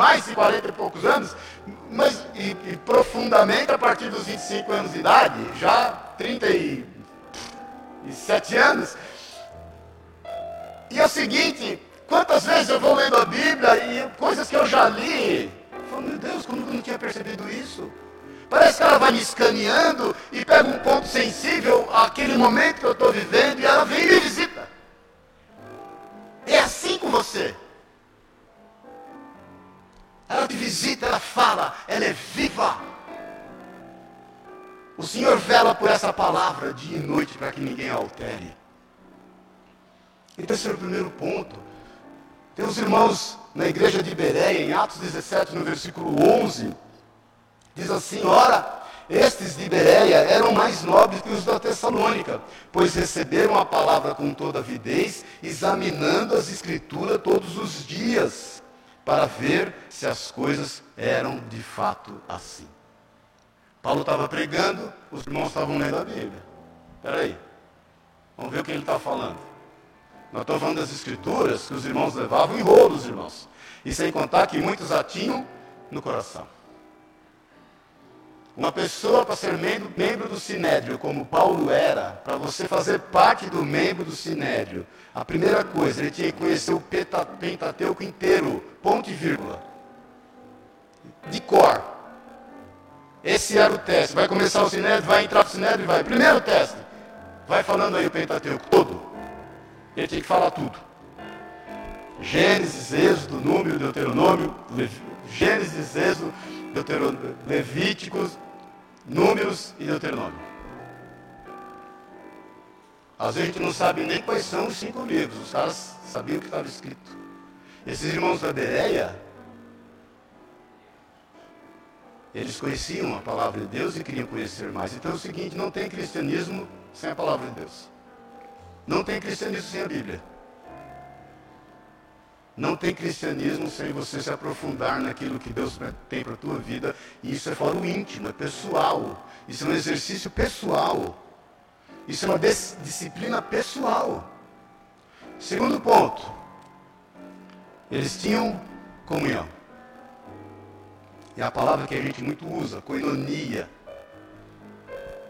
mais de 40 e poucos anos, mas e, e profundamente a partir dos 25 anos de idade, já 37 anos. E é o seguinte, quantas vezes eu vou lendo a Bíblia e coisas que eu já li, eu falo, meu Deus, como eu não tinha percebido isso? Parece que ela vai me escaneando e pega um ponto sensível àquele momento que eu estou vivendo e ela vem e me visita. É assim com você. Ela te visita, ela fala, ela é viva. O Senhor vela por essa palavra dia e noite para que ninguém a altere. Então esse é o primeiro ponto. Tem os irmãos na igreja de Bereia, em Atos 17, no versículo 11, diz assim, ora, estes de Bereia eram mais nobres que os da Tessalônica, pois receberam a palavra com toda avidez, examinando as escrituras todos os dias para ver se as coisas eram de fato assim. Paulo estava pregando, os irmãos estavam lendo a Bíblia. Espera aí, vamos ver o que ele está falando. Nós estamos falando das escrituras que os irmãos levavam em rolos, irmãos. E sem contar que muitos a tinham no coração. Uma pessoa para ser membro, membro do Sinédrio, como Paulo era, para você fazer parte do membro do Sinédrio, a primeira coisa, ele tinha que conhecer o Pentateuco inteiro, ponto e vírgula. De cor. Esse era o teste. Vai começar o Sinédrio, vai entrar para o Sinédrio e vai. Primeiro teste. Vai falando aí o Pentateuco todo. Ele tinha que falar tudo. Gênesis, Êxodo, Número, Deuteronômio, Gênesis, Êxodo, Deuteronômio, Levíticos, Números e Deuteronômio. Às vezes a gente não sabe nem quais são os cinco livros. Os caras sabiam o que estava escrito. Esses irmãos da Bereia, eles conheciam a palavra de Deus e queriam conhecer mais. Então é o seguinte, não tem cristianismo sem a palavra de Deus. Não tem cristianismo sem a Bíblia. Não tem cristianismo sem você se aprofundar naquilo que Deus tem para a tua vida. E isso é fora o íntimo, é pessoal. Isso é um exercício pessoal. Isso é uma disciplina pessoal. Segundo ponto, eles tinham comunhão. É a palavra que a gente muito usa, coinonia.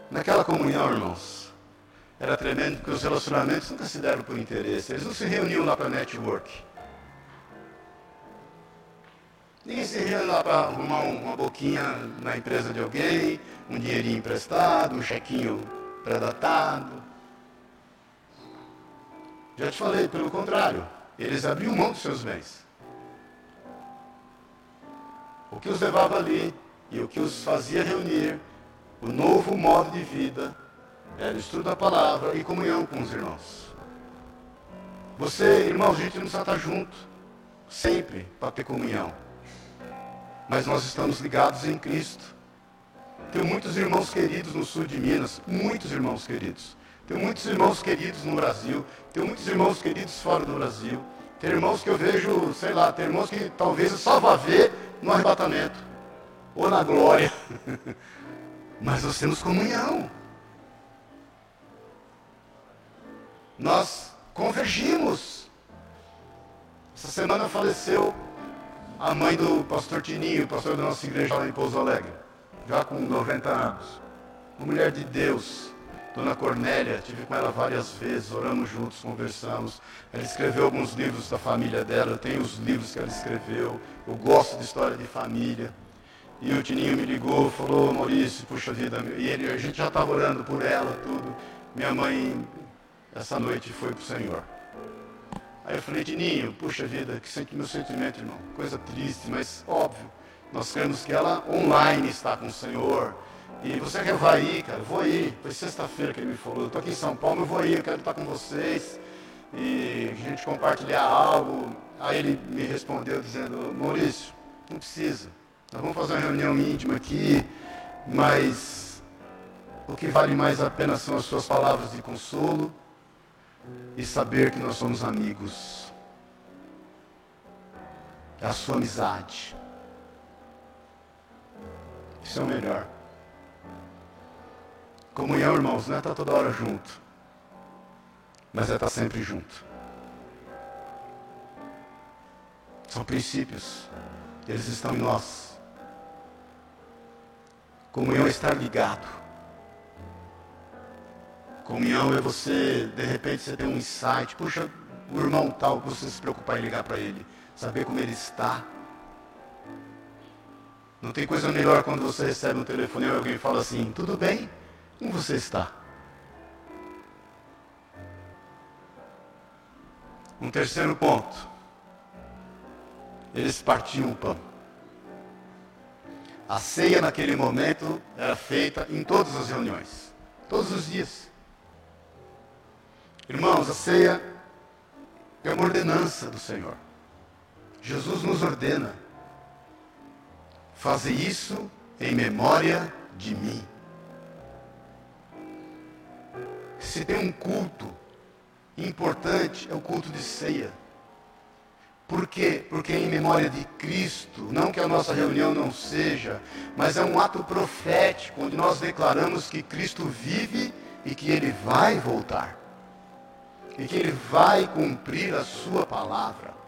Naquela comunhão, irmãos, era tremendo porque os relacionamentos nunca se deram por interesse. Eles não se reuniam lá para network. Ninguém se reúne lá para arrumar uma boquinha na empresa de alguém, um dinheirinho emprestado, um chequinho pré-datado. Já te falei, pelo contrário, eles abriam mão dos seus bens. O que os levava ali e o que os fazia reunir, o novo modo de vida, era o estudo da palavra e comunhão com os irmãos. Você, irmão, a gente não estar junto, sempre, para ter comunhão mas nós estamos ligados em Cristo. Tenho muitos irmãos queridos no sul de Minas, muitos irmãos queridos. Tenho muitos irmãos queridos no Brasil, tenho muitos irmãos queridos fora do Brasil. Tem irmãos que eu vejo, sei lá, tem irmãos que talvez eu só vá ver no arrebatamento ou na glória. Mas nós temos comunhão. Nós convergimos. Essa semana faleceu a mãe do pastor Tininho, pastor da nossa igreja lá em Pouso Alegre, já com 90 anos. Uma mulher de Deus, Dona Cornélia, tive com ela várias vezes, oramos juntos, conversamos. Ela escreveu alguns livros da família dela, eu tenho os livros que ela escreveu. Eu gosto de história de família. E o Tininho me ligou, falou, Maurício, puxa vida, e ele, a gente já estava orando por ela, tudo. Minha mãe, essa noite, foi para o Senhor. Aí eu falei, Tininho, puxa vida, que meu sentimento, irmão. Coisa triste, mas óbvio. Nós queremos que ela online está com o Senhor. E você quer vai ir, cara? Vou ir. Foi sexta-feira que ele me falou. Eu estou aqui em São Paulo, eu vou ir, eu quero estar com vocês. E a gente compartilhar algo. Aí ele me respondeu dizendo, Maurício, não precisa. Nós vamos fazer uma reunião íntima aqui, mas o que vale mais a pena são as suas palavras de consolo e saber que nós somos amigos. É a sua amizade. Isso é o melhor. Comunhão, irmãos, não é estar toda hora junto, mas é estar sempre junto. São princípios, eles estão em nós. Comunhão é estar ligado. Comunhão é você, de repente, você tem um insight. Puxa, o irmão tal, você se preocupar em ligar para ele. Saber como ele está. Não tem coisa melhor quando você recebe um telefone e alguém fala assim, tudo bem? Como você está? Um terceiro ponto. Eles partiam o pão. A ceia naquele momento era feita em todas as reuniões, todos os dias. Irmãos, a ceia é uma ordenança do Senhor. Jesus nos ordena. Fazer isso em memória de mim. Se tem um culto importante, é o culto de ceia. Por quê? Porque é em memória de Cristo, não que a nossa reunião não seja, mas é um ato profético, onde nós declaramos que Cristo vive e que Ele vai voltar. E que Ele vai cumprir a Sua palavra.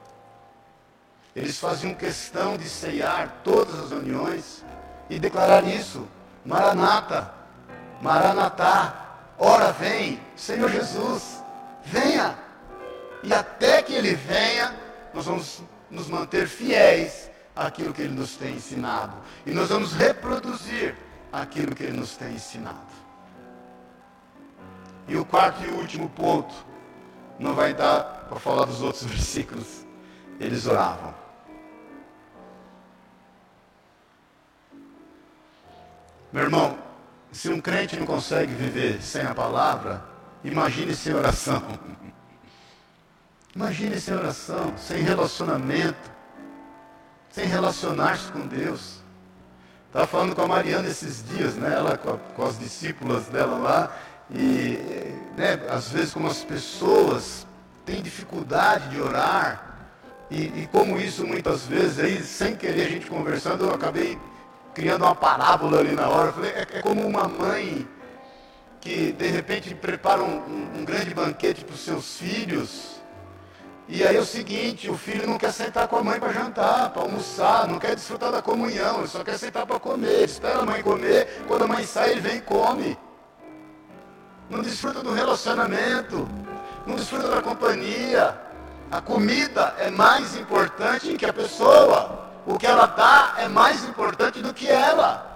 Eles faziam questão de ceiar todas as reuniões e declarar isso. Maranata, Maranatá, ora vem, Senhor Jesus, venha. E até que Ele venha, nós vamos nos manter fiéis àquilo que Ele nos tem ensinado. E nós vamos reproduzir aquilo que Ele nos tem ensinado. E o quarto e último ponto, não vai dar para falar dos outros versículos. Eles oravam. Meu irmão, se um crente não consegue viver sem a palavra, imagine sem oração. Imagine sem oração, sem relacionamento, sem relacionar-se com Deus. Estava falando com a Mariana esses dias, né? Ela com, a, com as discípulas dela lá, e né, às vezes como as pessoas têm dificuldade de orar, e, e, como isso muitas vezes, aí, sem querer a gente conversando, eu acabei criando uma parábola ali na hora. Falei, é, é como uma mãe que de repente prepara um, um, um grande banquete para os seus filhos e aí é o seguinte, o filho não quer sentar com a mãe para jantar, para almoçar, não quer desfrutar da comunhão, ele só quer sentar para comer. Ele espera a mãe comer, quando a mãe sai, ele vem e come. Não desfruta do relacionamento, não desfruta da companhia. A comida é mais importante que a pessoa. O que ela dá é mais importante do que ela.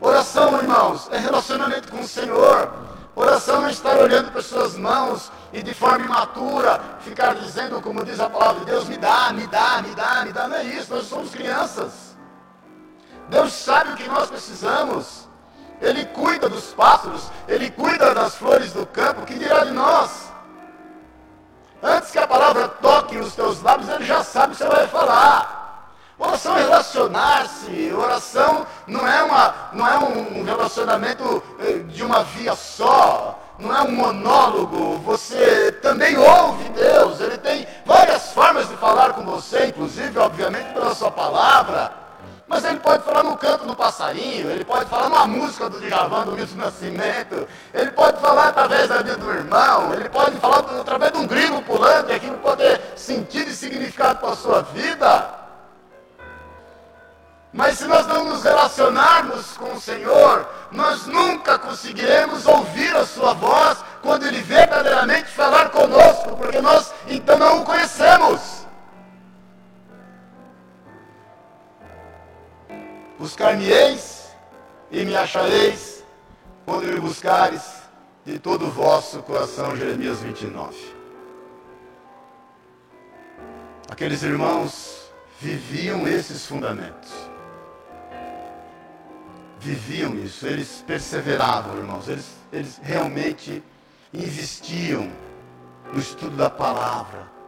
Oração, irmãos, é relacionamento com o Senhor. Oração é estar olhando para suas mãos e de forma imatura ficar dizendo, como diz a palavra de Deus, me dá, me dá, me dá, me dá. Não é isso, nós somos crianças. Deus sabe o que nós precisamos. Ele cuida dos pássaros, Ele cuida das flores do campo, que dirá de nós? Antes que a palavra toque os teus lábios, Ele já sabe o que você vai falar. Oração é relacionar-se. Oração não é, uma, não é um relacionamento eh, de uma via só. Não é um monólogo. Você também ouve Deus. Ele tem várias formas de falar com você, inclusive, obviamente, pela sua palavra. Mas ele pode falar no canto do passarinho, ele pode falar numa música do Djavan, do Milton Nascimento, ele pode falar através da vida do irmão, ele pode falar através de um grilo para a sua vida. Mas se nós não nos relacionarmos com o Senhor, nós nunca conseguiremos ouvir a Sua voz quando Ele verdadeiramente falar conosco, porque nós então não o conhecemos. Buscar-me-eis e me achareis quando me buscares de todo o vosso coração. Jeremias 29. Aqueles irmãos viviam esses fundamentos. Viviam isso, eles perseveravam, irmãos, eles, eles realmente investiam no estudo da palavra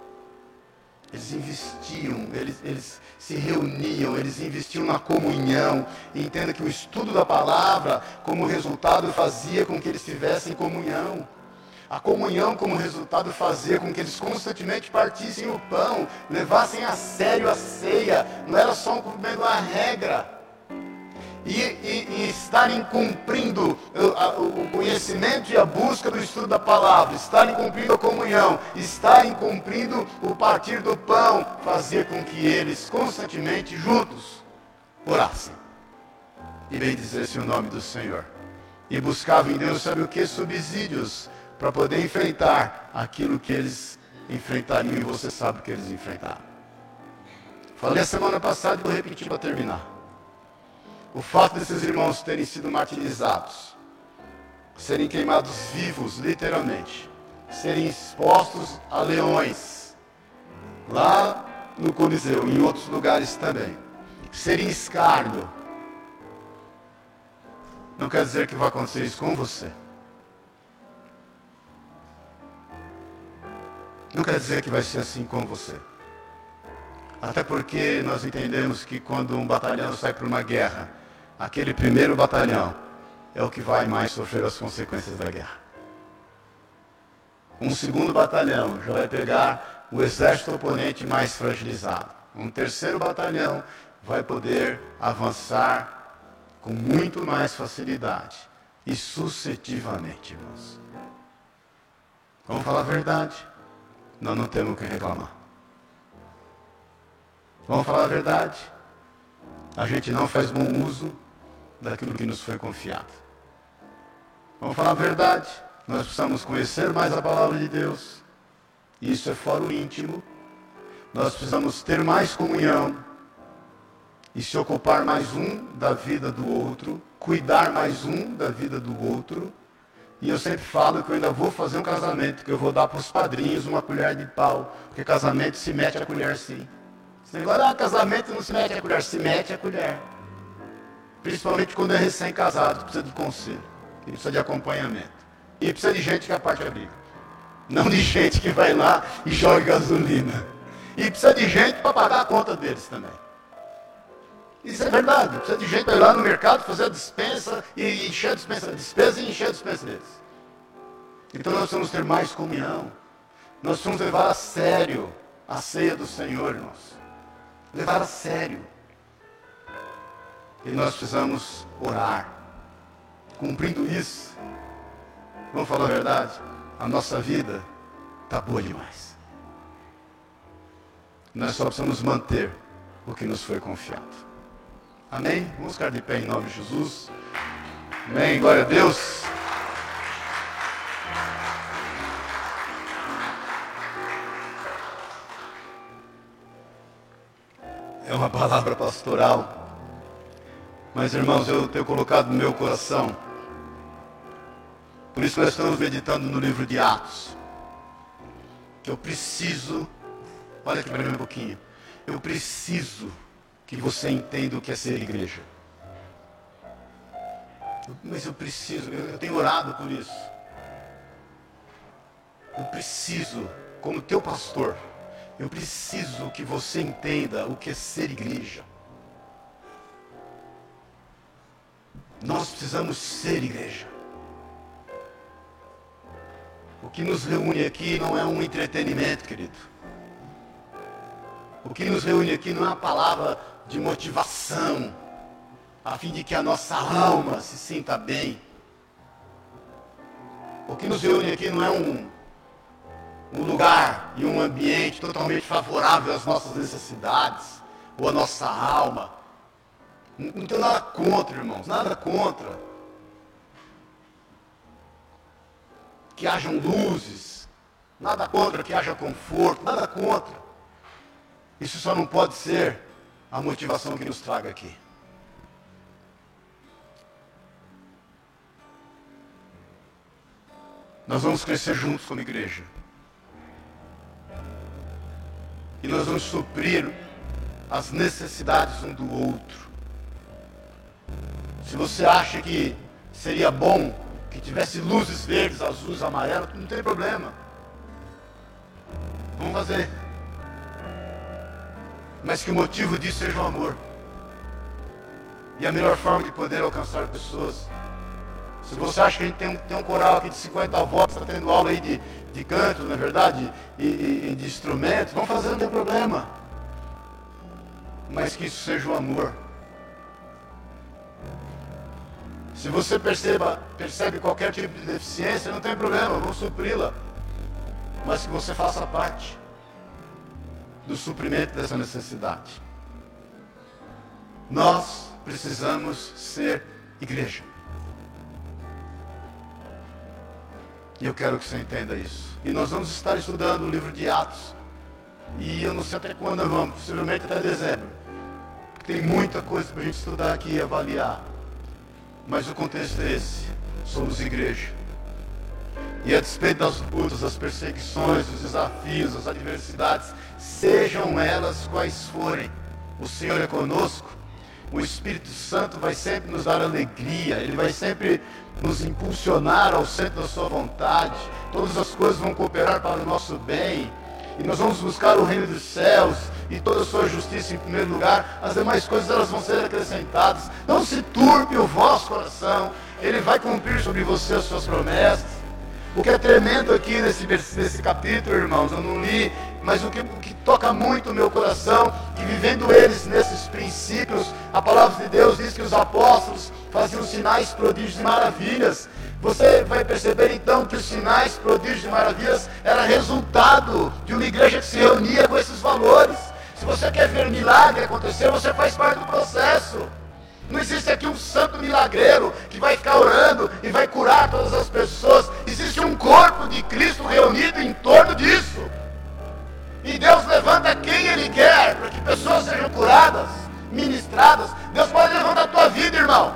eles investiam, eles, eles se reuniam, eles investiam na comunhão. E entenda que o estudo da palavra, como resultado, fazia com que eles tivessem comunhão. A comunhão, como resultado, fazia com que eles constantemente partissem o pão, levassem a sério a ceia. Não era só um cumprimento uma regra e, e, e estarem cumprindo o, o conhecimento e a busca do estudo da palavra, estarem cumprindo a comunhão, estarem cumprindo o partir do pão, fazer com que eles constantemente juntos orassem e bendizessem o nome do Senhor. E buscavam em Deus, sabe o que? Subsídios para poder enfrentar aquilo que eles enfrentariam e você sabe que eles enfrentaram. Falei a semana passada e vou repetir para terminar o fato desses irmãos terem sido martirizados, serem queimados vivos, literalmente, serem expostos a leões, lá no Coliseu, em outros lugares também, serem escárnio, não quer dizer que vai acontecer isso com você. Não quer dizer que vai ser assim com você. Até porque nós entendemos que quando um batalhão sai para uma guerra, aquele primeiro batalhão é o que vai mais sofrer as consequências da guerra. Um segundo batalhão já vai pegar o exército oponente mais fragilizado. Um terceiro batalhão vai poder avançar com muito mais facilidade e sucessivamente, irmãos. Vamos falar a verdade? Nós não temos o que reclamar. Vamos falar a verdade? A gente não faz bom uso daquilo que nos foi confiado. Vamos falar a verdade. Nós precisamos conhecer mais a palavra de Deus. Isso é fora o íntimo. Nós precisamos ter mais comunhão e se ocupar mais um da vida do outro, cuidar mais um da vida do outro. E eu sempre falo que eu ainda vou fazer um casamento, que eu vou dar para os padrinhos uma colher de pau, porque casamento se mete a colher sim. Esse ah, casamento não se mete a colher, se mete a colher. Principalmente quando é recém-casado, precisa de conselho, precisa de acompanhamento. E precisa de gente que aparte a briga. Não de gente que vai lá e joga gasolina. E precisa de gente para pagar a conta deles também. Isso é verdade. Precisa de gente para ir lá no mercado, fazer a dispensa e encher a dispensa, despesa e encher a dispensa deles. Então nós precisamos ter mais comunhão. Nós precisamos levar a sério a ceia do Senhor, irmãos. Levar a sério. E nós precisamos orar. Cumprindo isso, vamos falar a verdade? A nossa vida está boa demais. Nós só precisamos manter o que nos foi confiado. Amém? Vamos ficar de pé em nome de Jesus. Amém. Glória a Deus. É uma palavra pastoral mas, irmãos, eu tenho colocado no meu coração. Por isso nós estamos meditando no livro de Atos. Que eu preciso, olha aqui para mim um pouquinho. Eu preciso que você entenda o que é ser igreja. Mas eu preciso, eu tenho orado por isso. Eu preciso, como teu pastor, eu preciso que você entenda o que é ser igreja. Nós precisamos ser igreja. O que nos reúne aqui não é um entretenimento, querido. O que nos reúne aqui não é uma palavra de motivação, a fim de que a nossa alma se sinta bem. O que nos reúne aqui não é um, um lugar e um ambiente totalmente favorável às nossas necessidades ou à nossa alma não tenho nada contra, irmãos, nada contra. Que hajam luzes, nada contra que haja conforto, nada contra. Isso só não pode ser a motivação que nos traga aqui. Nós vamos crescer juntos como igreja. E nós vamos suprir as necessidades um do outro. Se você acha que seria bom que tivesse luzes verdes, azuis, amarelas, não tem problema. Vamos fazer. Mas que o motivo disso seja o amor. E a melhor forma de poder alcançar pessoas. Se você acha que a gente tem um, tem um coral aqui de 50 votos, está tendo aula aí de, de canto, na é verdade, e, e, de instrumentos, vamos fazer, não tem problema. Mas que isso seja o amor. Se você perceba, percebe qualquer tipo de deficiência, não tem problema, vou supri-la. Mas que você faça parte do suprimento dessa necessidade. Nós precisamos ser igreja. E eu quero que você entenda isso. E nós vamos estar estudando o livro de Atos. E eu não sei até quando vamos, possivelmente até dezembro. Tem muita coisa para a gente estudar aqui e avaliar. Mas o contexto é esse. Somos igreja. E a despeito das lutas, das perseguições, dos desafios, das adversidades, sejam elas quais forem, o Senhor é conosco. O Espírito Santo vai sempre nos dar alegria, ele vai sempre nos impulsionar ao centro da sua vontade. Todas as coisas vão cooperar para o nosso bem. E nós vamos buscar o reino dos céus e toda a sua justiça em primeiro lugar, as demais coisas elas vão ser acrescentadas. Não se turbe o vosso coração, ele vai cumprir sobre você as suas promessas. O que é tremendo aqui nesse, nesse capítulo, irmãos, eu não li, mas o que, o que toca muito o meu coração, que vivendo eles nesses princípios, a palavra de Deus diz que os apóstolos faziam sinais, prodígios e maravilhas. Você vai perceber então que os sinais, prodígios e maravilhas era resultado de uma igreja que se reunia com esses valores. Se você quer ver milagre acontecer, você faz parte do processo. Não existe aqui um santo milagreiro que vai ficar orando e vai curar todas as pessoas. Existe um corpo de Cristo reunido em torno disso. E Deus levanta quem Ele quer para que pessoas sejam curadas, ministradas. Deus pode levantar a tua vida, irmão.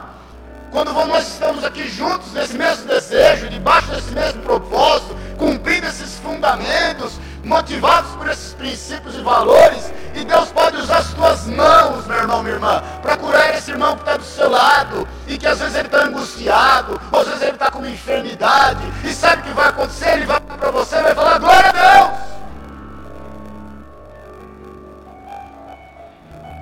Quando nós estamos aqui juntos nesse mesmo desejo, debaixo desse mesmo propósito, cumprindo esses fundamentos, motivados por esses princípios e valores, e Deus pode usar as tuas mãos, meu irmão, minha irmã, para curar esse irmão que está do seu lado, e que às vezes ele está angustiado, ou às vezes ele está com uma enfermidade, e sabe o que vai acontecer? Ele vai para você e vai falar, glória a Deus!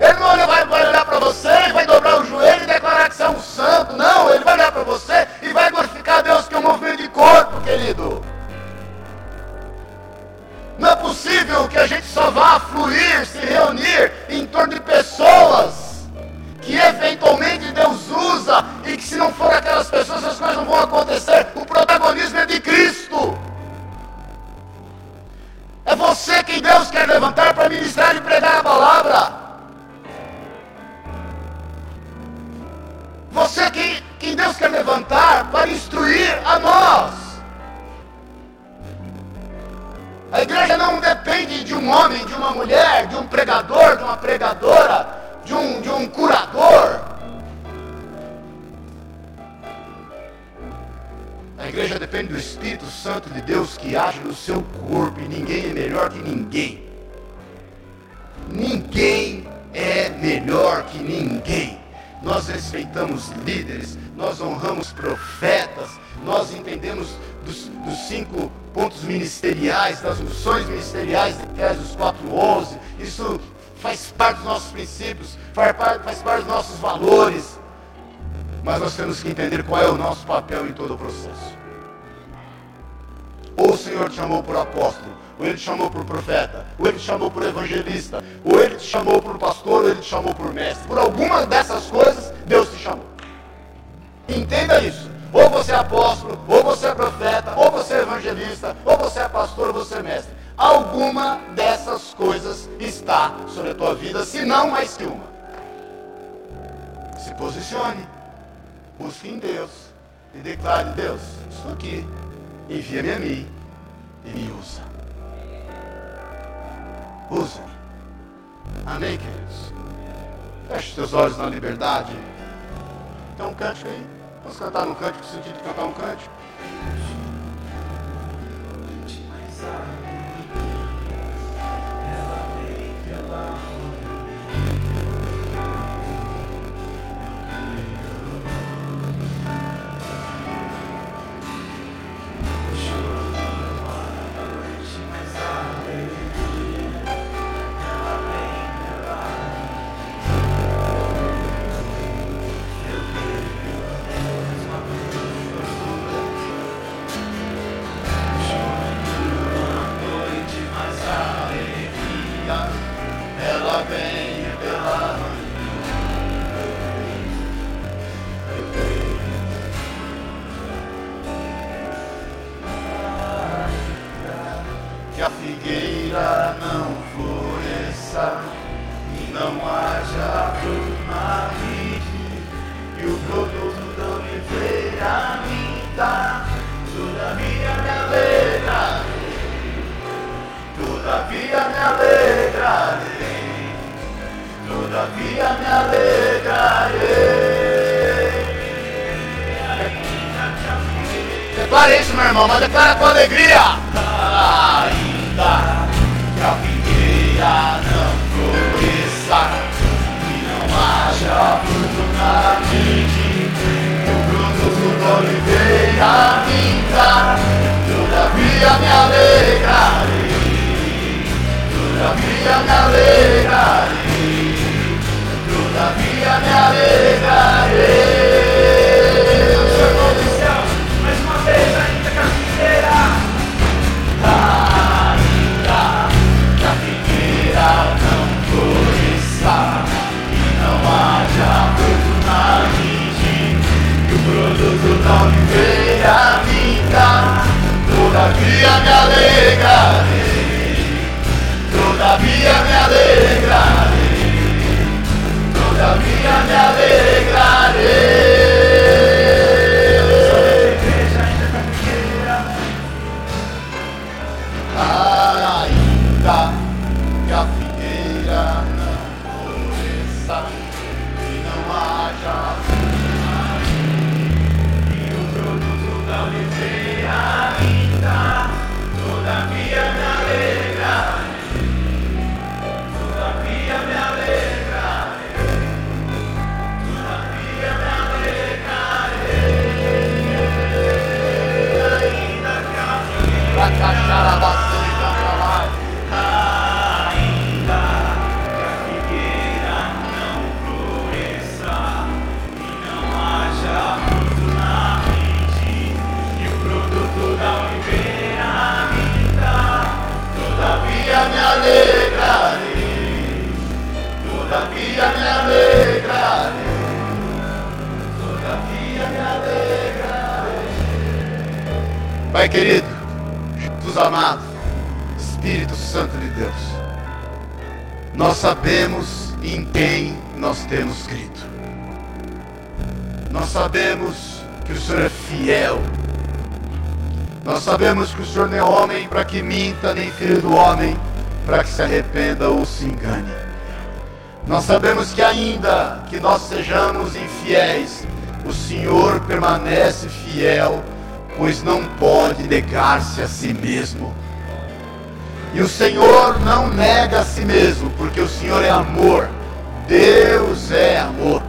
Ele não vai, vai olhar para você e vai dobrar o joelho e declarar que você é um santo. Não, ele vai olhar para você e vai glorificar Deus que é um movimento de corpo, querido. Não é possível que a gente só vá fluir, se reunir em torno de pessoas que eventualmente Deus usa e que se não for aquelas pessoas as coisas não vão acontecer. O protagonismo é de Cristo. É você quem Deus quer levantar para ministrar e pregar a palavra. Você quem, quem Deus quer levantar para instruir a nós. A igreja não depende de um homem, de uma mulher, de um pregador, de uma pregadora, de um, de um curador. A igreja depende do Espírito Santo de Deus que age no seu corpo e ninguém é melhor que ninguém. Ninguém é melhor que ninguém. Nós respeitamos líderes, nós honramos profetas, nós entendemos dos, dos cinco pontos ministeriais, das funções ministeriais de Efésios 4.11. Isso faz parte dos nossos princípios, faz parte, faz parte dos nossos valores. Mas nós temos que entender qual é o nosso papel em todo o processo. Ou o Senhor te chamou por apóstolo, ou Ele te chamou por profeta, ou Ele te chamou por evangelista, ou Ele te chamou por pastor, ou Ele te chamou por mestre. Por alguma dessas coisas, Deus te chamou. Entenda isso. Ou você é apóstolo, ou você é profeta, ou você é evangelista, ou você é pastor, ou você é mestre. Alguma dessas coisas está sobre a tua vida, se não mais que uma. Se posicione, busque em Deus e declare: Deus, estou aqui, Envia-me a mim e me usa. Usa-me. Amém, queridos? Feche seus olhos na liberdade. Tem um cântico aí? Vamos cantar um cântico, no sentido de cantar um cântico? Ah. ela vem. Sabemos em quem nós temos crido. Nós sabemos que o Senhor é fiel. Nós sabemos que o Senhor não é homem para que minta, nem filho do homem para que se arrependa ou se engane. Nós sabemos que ainda que nós sejamos infiéis, o Senhor permanece fiel pois não pode negar-se a si mesmo. E o Senhor não nega a si mesmo, porque o Senhor é amor. Deus é amor.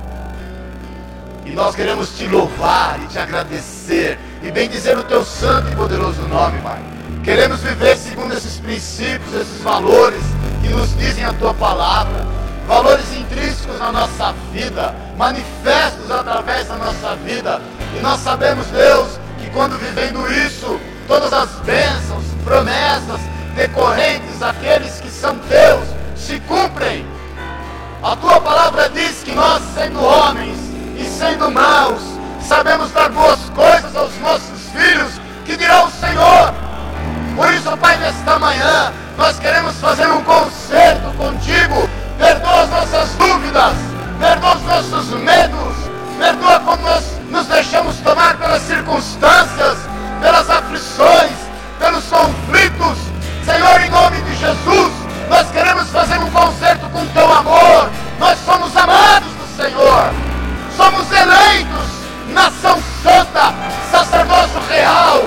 E nós queremos te louvar e te agradecer e bendizer o teu santo e poderoso nome, Pai. Queremos viver segundo esses princípios, esses valores que nos dizem a tua palavra. Valores intrínsecos na nossa vida, manifestos através da nossa vida. E nós sabemos, Deus, quando vivendo isso, todas as bênçãos, promessas decorrentes daqueles que são teus se cumprem. A tua palavra diz que nós, sendo homens e sendo maus, sabemos dar boas coisas aos nossos filhos, que dirá o Senhor. Por isso, Pai, nesta manhã, nós queremos fazer um concerto contigo. Perdoa as nossas dúvidas, perdoa os nossos medos, perdoa como nós nos deixamos tomar pelas circunstâncias, pelas aflições, pelos conflitos. Senhor, em nome de Jesus, nós queremos fazer um concerto com teu amor. Nós somos amados do Senhor, somos eleitos, nação santa, sacerdócio real,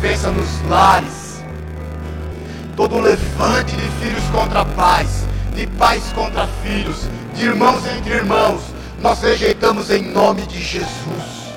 Desavença nos lares, todo levante de filhos contra pais, de pais contra filhos, de irmãos entre irmãos, nós rejeitamos em nome de Jesus.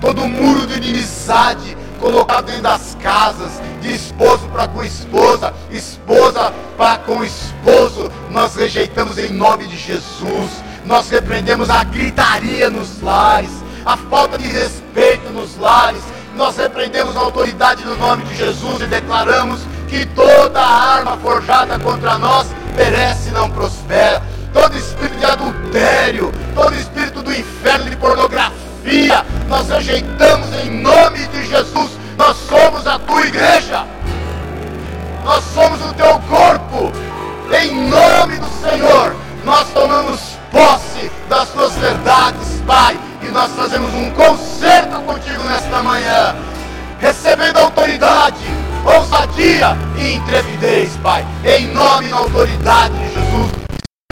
Todo muro de inimizade colocado dentro das casas, de esposo para com esposa, esposa para com esposo, nós rejeitamos em nome de Jesus. Nós repreendemos a gritaria nos lares, a falta de respeito nos lares. Nós repreendemos a autoridade no nome de Jesus e declaramos que toda arma forjada contra nós perece e não prospera. Todo espírito de adultério, todo espírito do inferno de pornografia, nós rejeitamos em nome de Jesus. Nós somos a tua igreja. Nós somos o teu corpo. Em nome do Senhor, nós tomamos posse das tuas verdades, Pai. E nós fazemos um concerto contigo nesta manhã. Recebendo autoridade, ousadia e intrepidez, Pai. Em nome na autoridade de Jesus.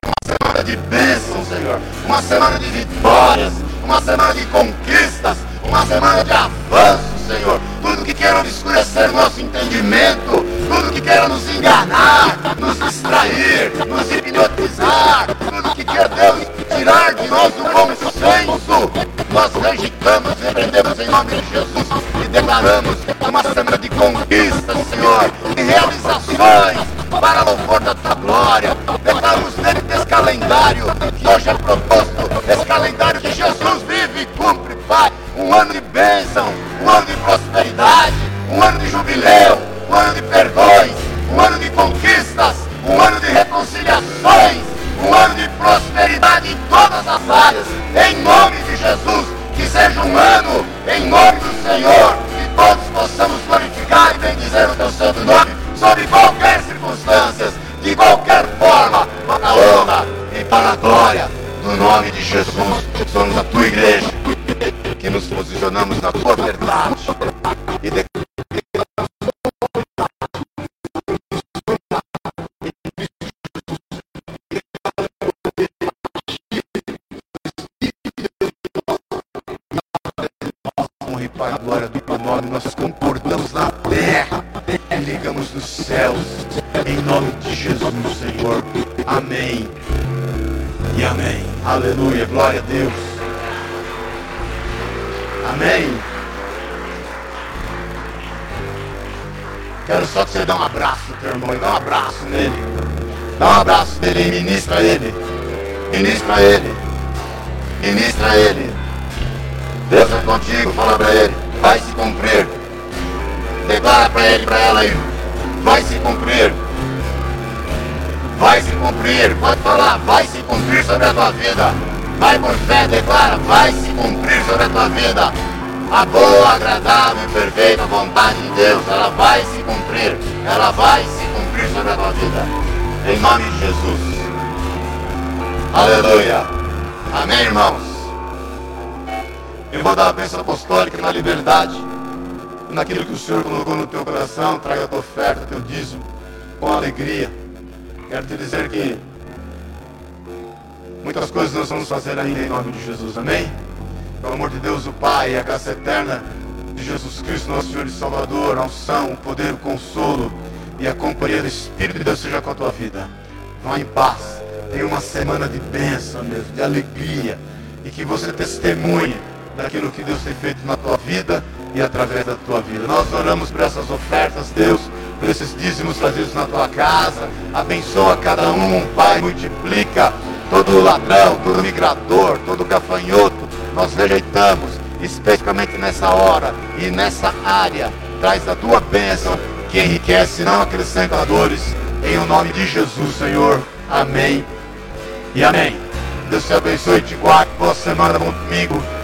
Uma semana de bênção, Senhor. Uma semana de vitórias. Uma semana de conquistas. Uma semana de avanço, Senhor. Tudo que queiram escurecer nosso entendimento. Tudo que queira nos enganar, nos distrair, nos hipnotizar. Tudo que quer Deus tirar de nós o bom senso. Nós rejeitamos e repreendemos em nome de Jesus e declaramos uma semana de conquistas, Senhor, de realizações para louvor da tua glória. Declaramos nele desse calendário que hoje é proposto, esse calendário que Jesus vive e cumpre, Pai. Um ano de bênção, um ano de prosperidade, um ano de jubileu, um ano de perdões, um ano de conquistas, um ano de reconciliações, um ano de prosperidade em todas as áreas, em nome de Jesus, que seja um ano, em nome do Senhor, que todos possamos glorificar e bendizer o teu santo nome, sob qualquer circunstância, de qualquer forma, para a honra e para a glória do nome de Jesus. Somos a tua igreja, que nos posicionamos na tua verdade e honra para a glória do teu nome, nós comportamos na terra e ligamos nos céus, em nome de Jesus, Senhor. Amém. E amém. Aleluia. Glória a Deus. Amém. Quero só que você dê um abraço teu irmão, dá um abraço nele. Dá um abraço nele e ministra ele. Ministra ele. Ministra ele. Deus é contigo, fala para ele. Vai se cumprir. Declara para ele, para ela aí. Vai se cumprir. Vai se cumprir. Pode falar, vai se cumprir sobre a tua vida. Vai por fé, declara, vai se cumprir sobre a tua vida. A boa, agradável e perfeita vontade de Deus, ela vai se cumprir. Ela vai se cumprir sobre a tua vida. Em nome de Jesus. Aleluia. Amém, irmãos? Eu vou dar a bênção apostólica na liberdade, naquilo que o Senhor colocou no teu coração, traga a tua oferta, teu dízimo, com alegria. Quero te dizer que muitas coisas nós vamos fazer ainda em nome de Jesus, amém? Pelo amor de Deus, o Pai, a graça eterna de Jesus Cristo, nosso Senhor e Salvador, a unção, o poder, o consolo e a companhia do Espírito de Deus seja com a tua vida. Vá em paz. Tenha uma semana de bênção mesmo, de alegria e que você testemunhe daquilo que Deus tem feito na tua vida e através da tua vida. Nós oramos por essas ofertas, Deus, por esses dízimos fazidos na tua casa. Abençoa cada um, Pai, multiplica todo ladrão, todo migrador, todo gafanhoto. Nós rejeitamos, especificamente nessa hora e nessa área. Traz a tua bênção que enriquece, não acrescenta dores. Em o nome de Jesus, Senhor. Amém e amém. Deus te abençoe e te guarde. Boa semana, bom domingo.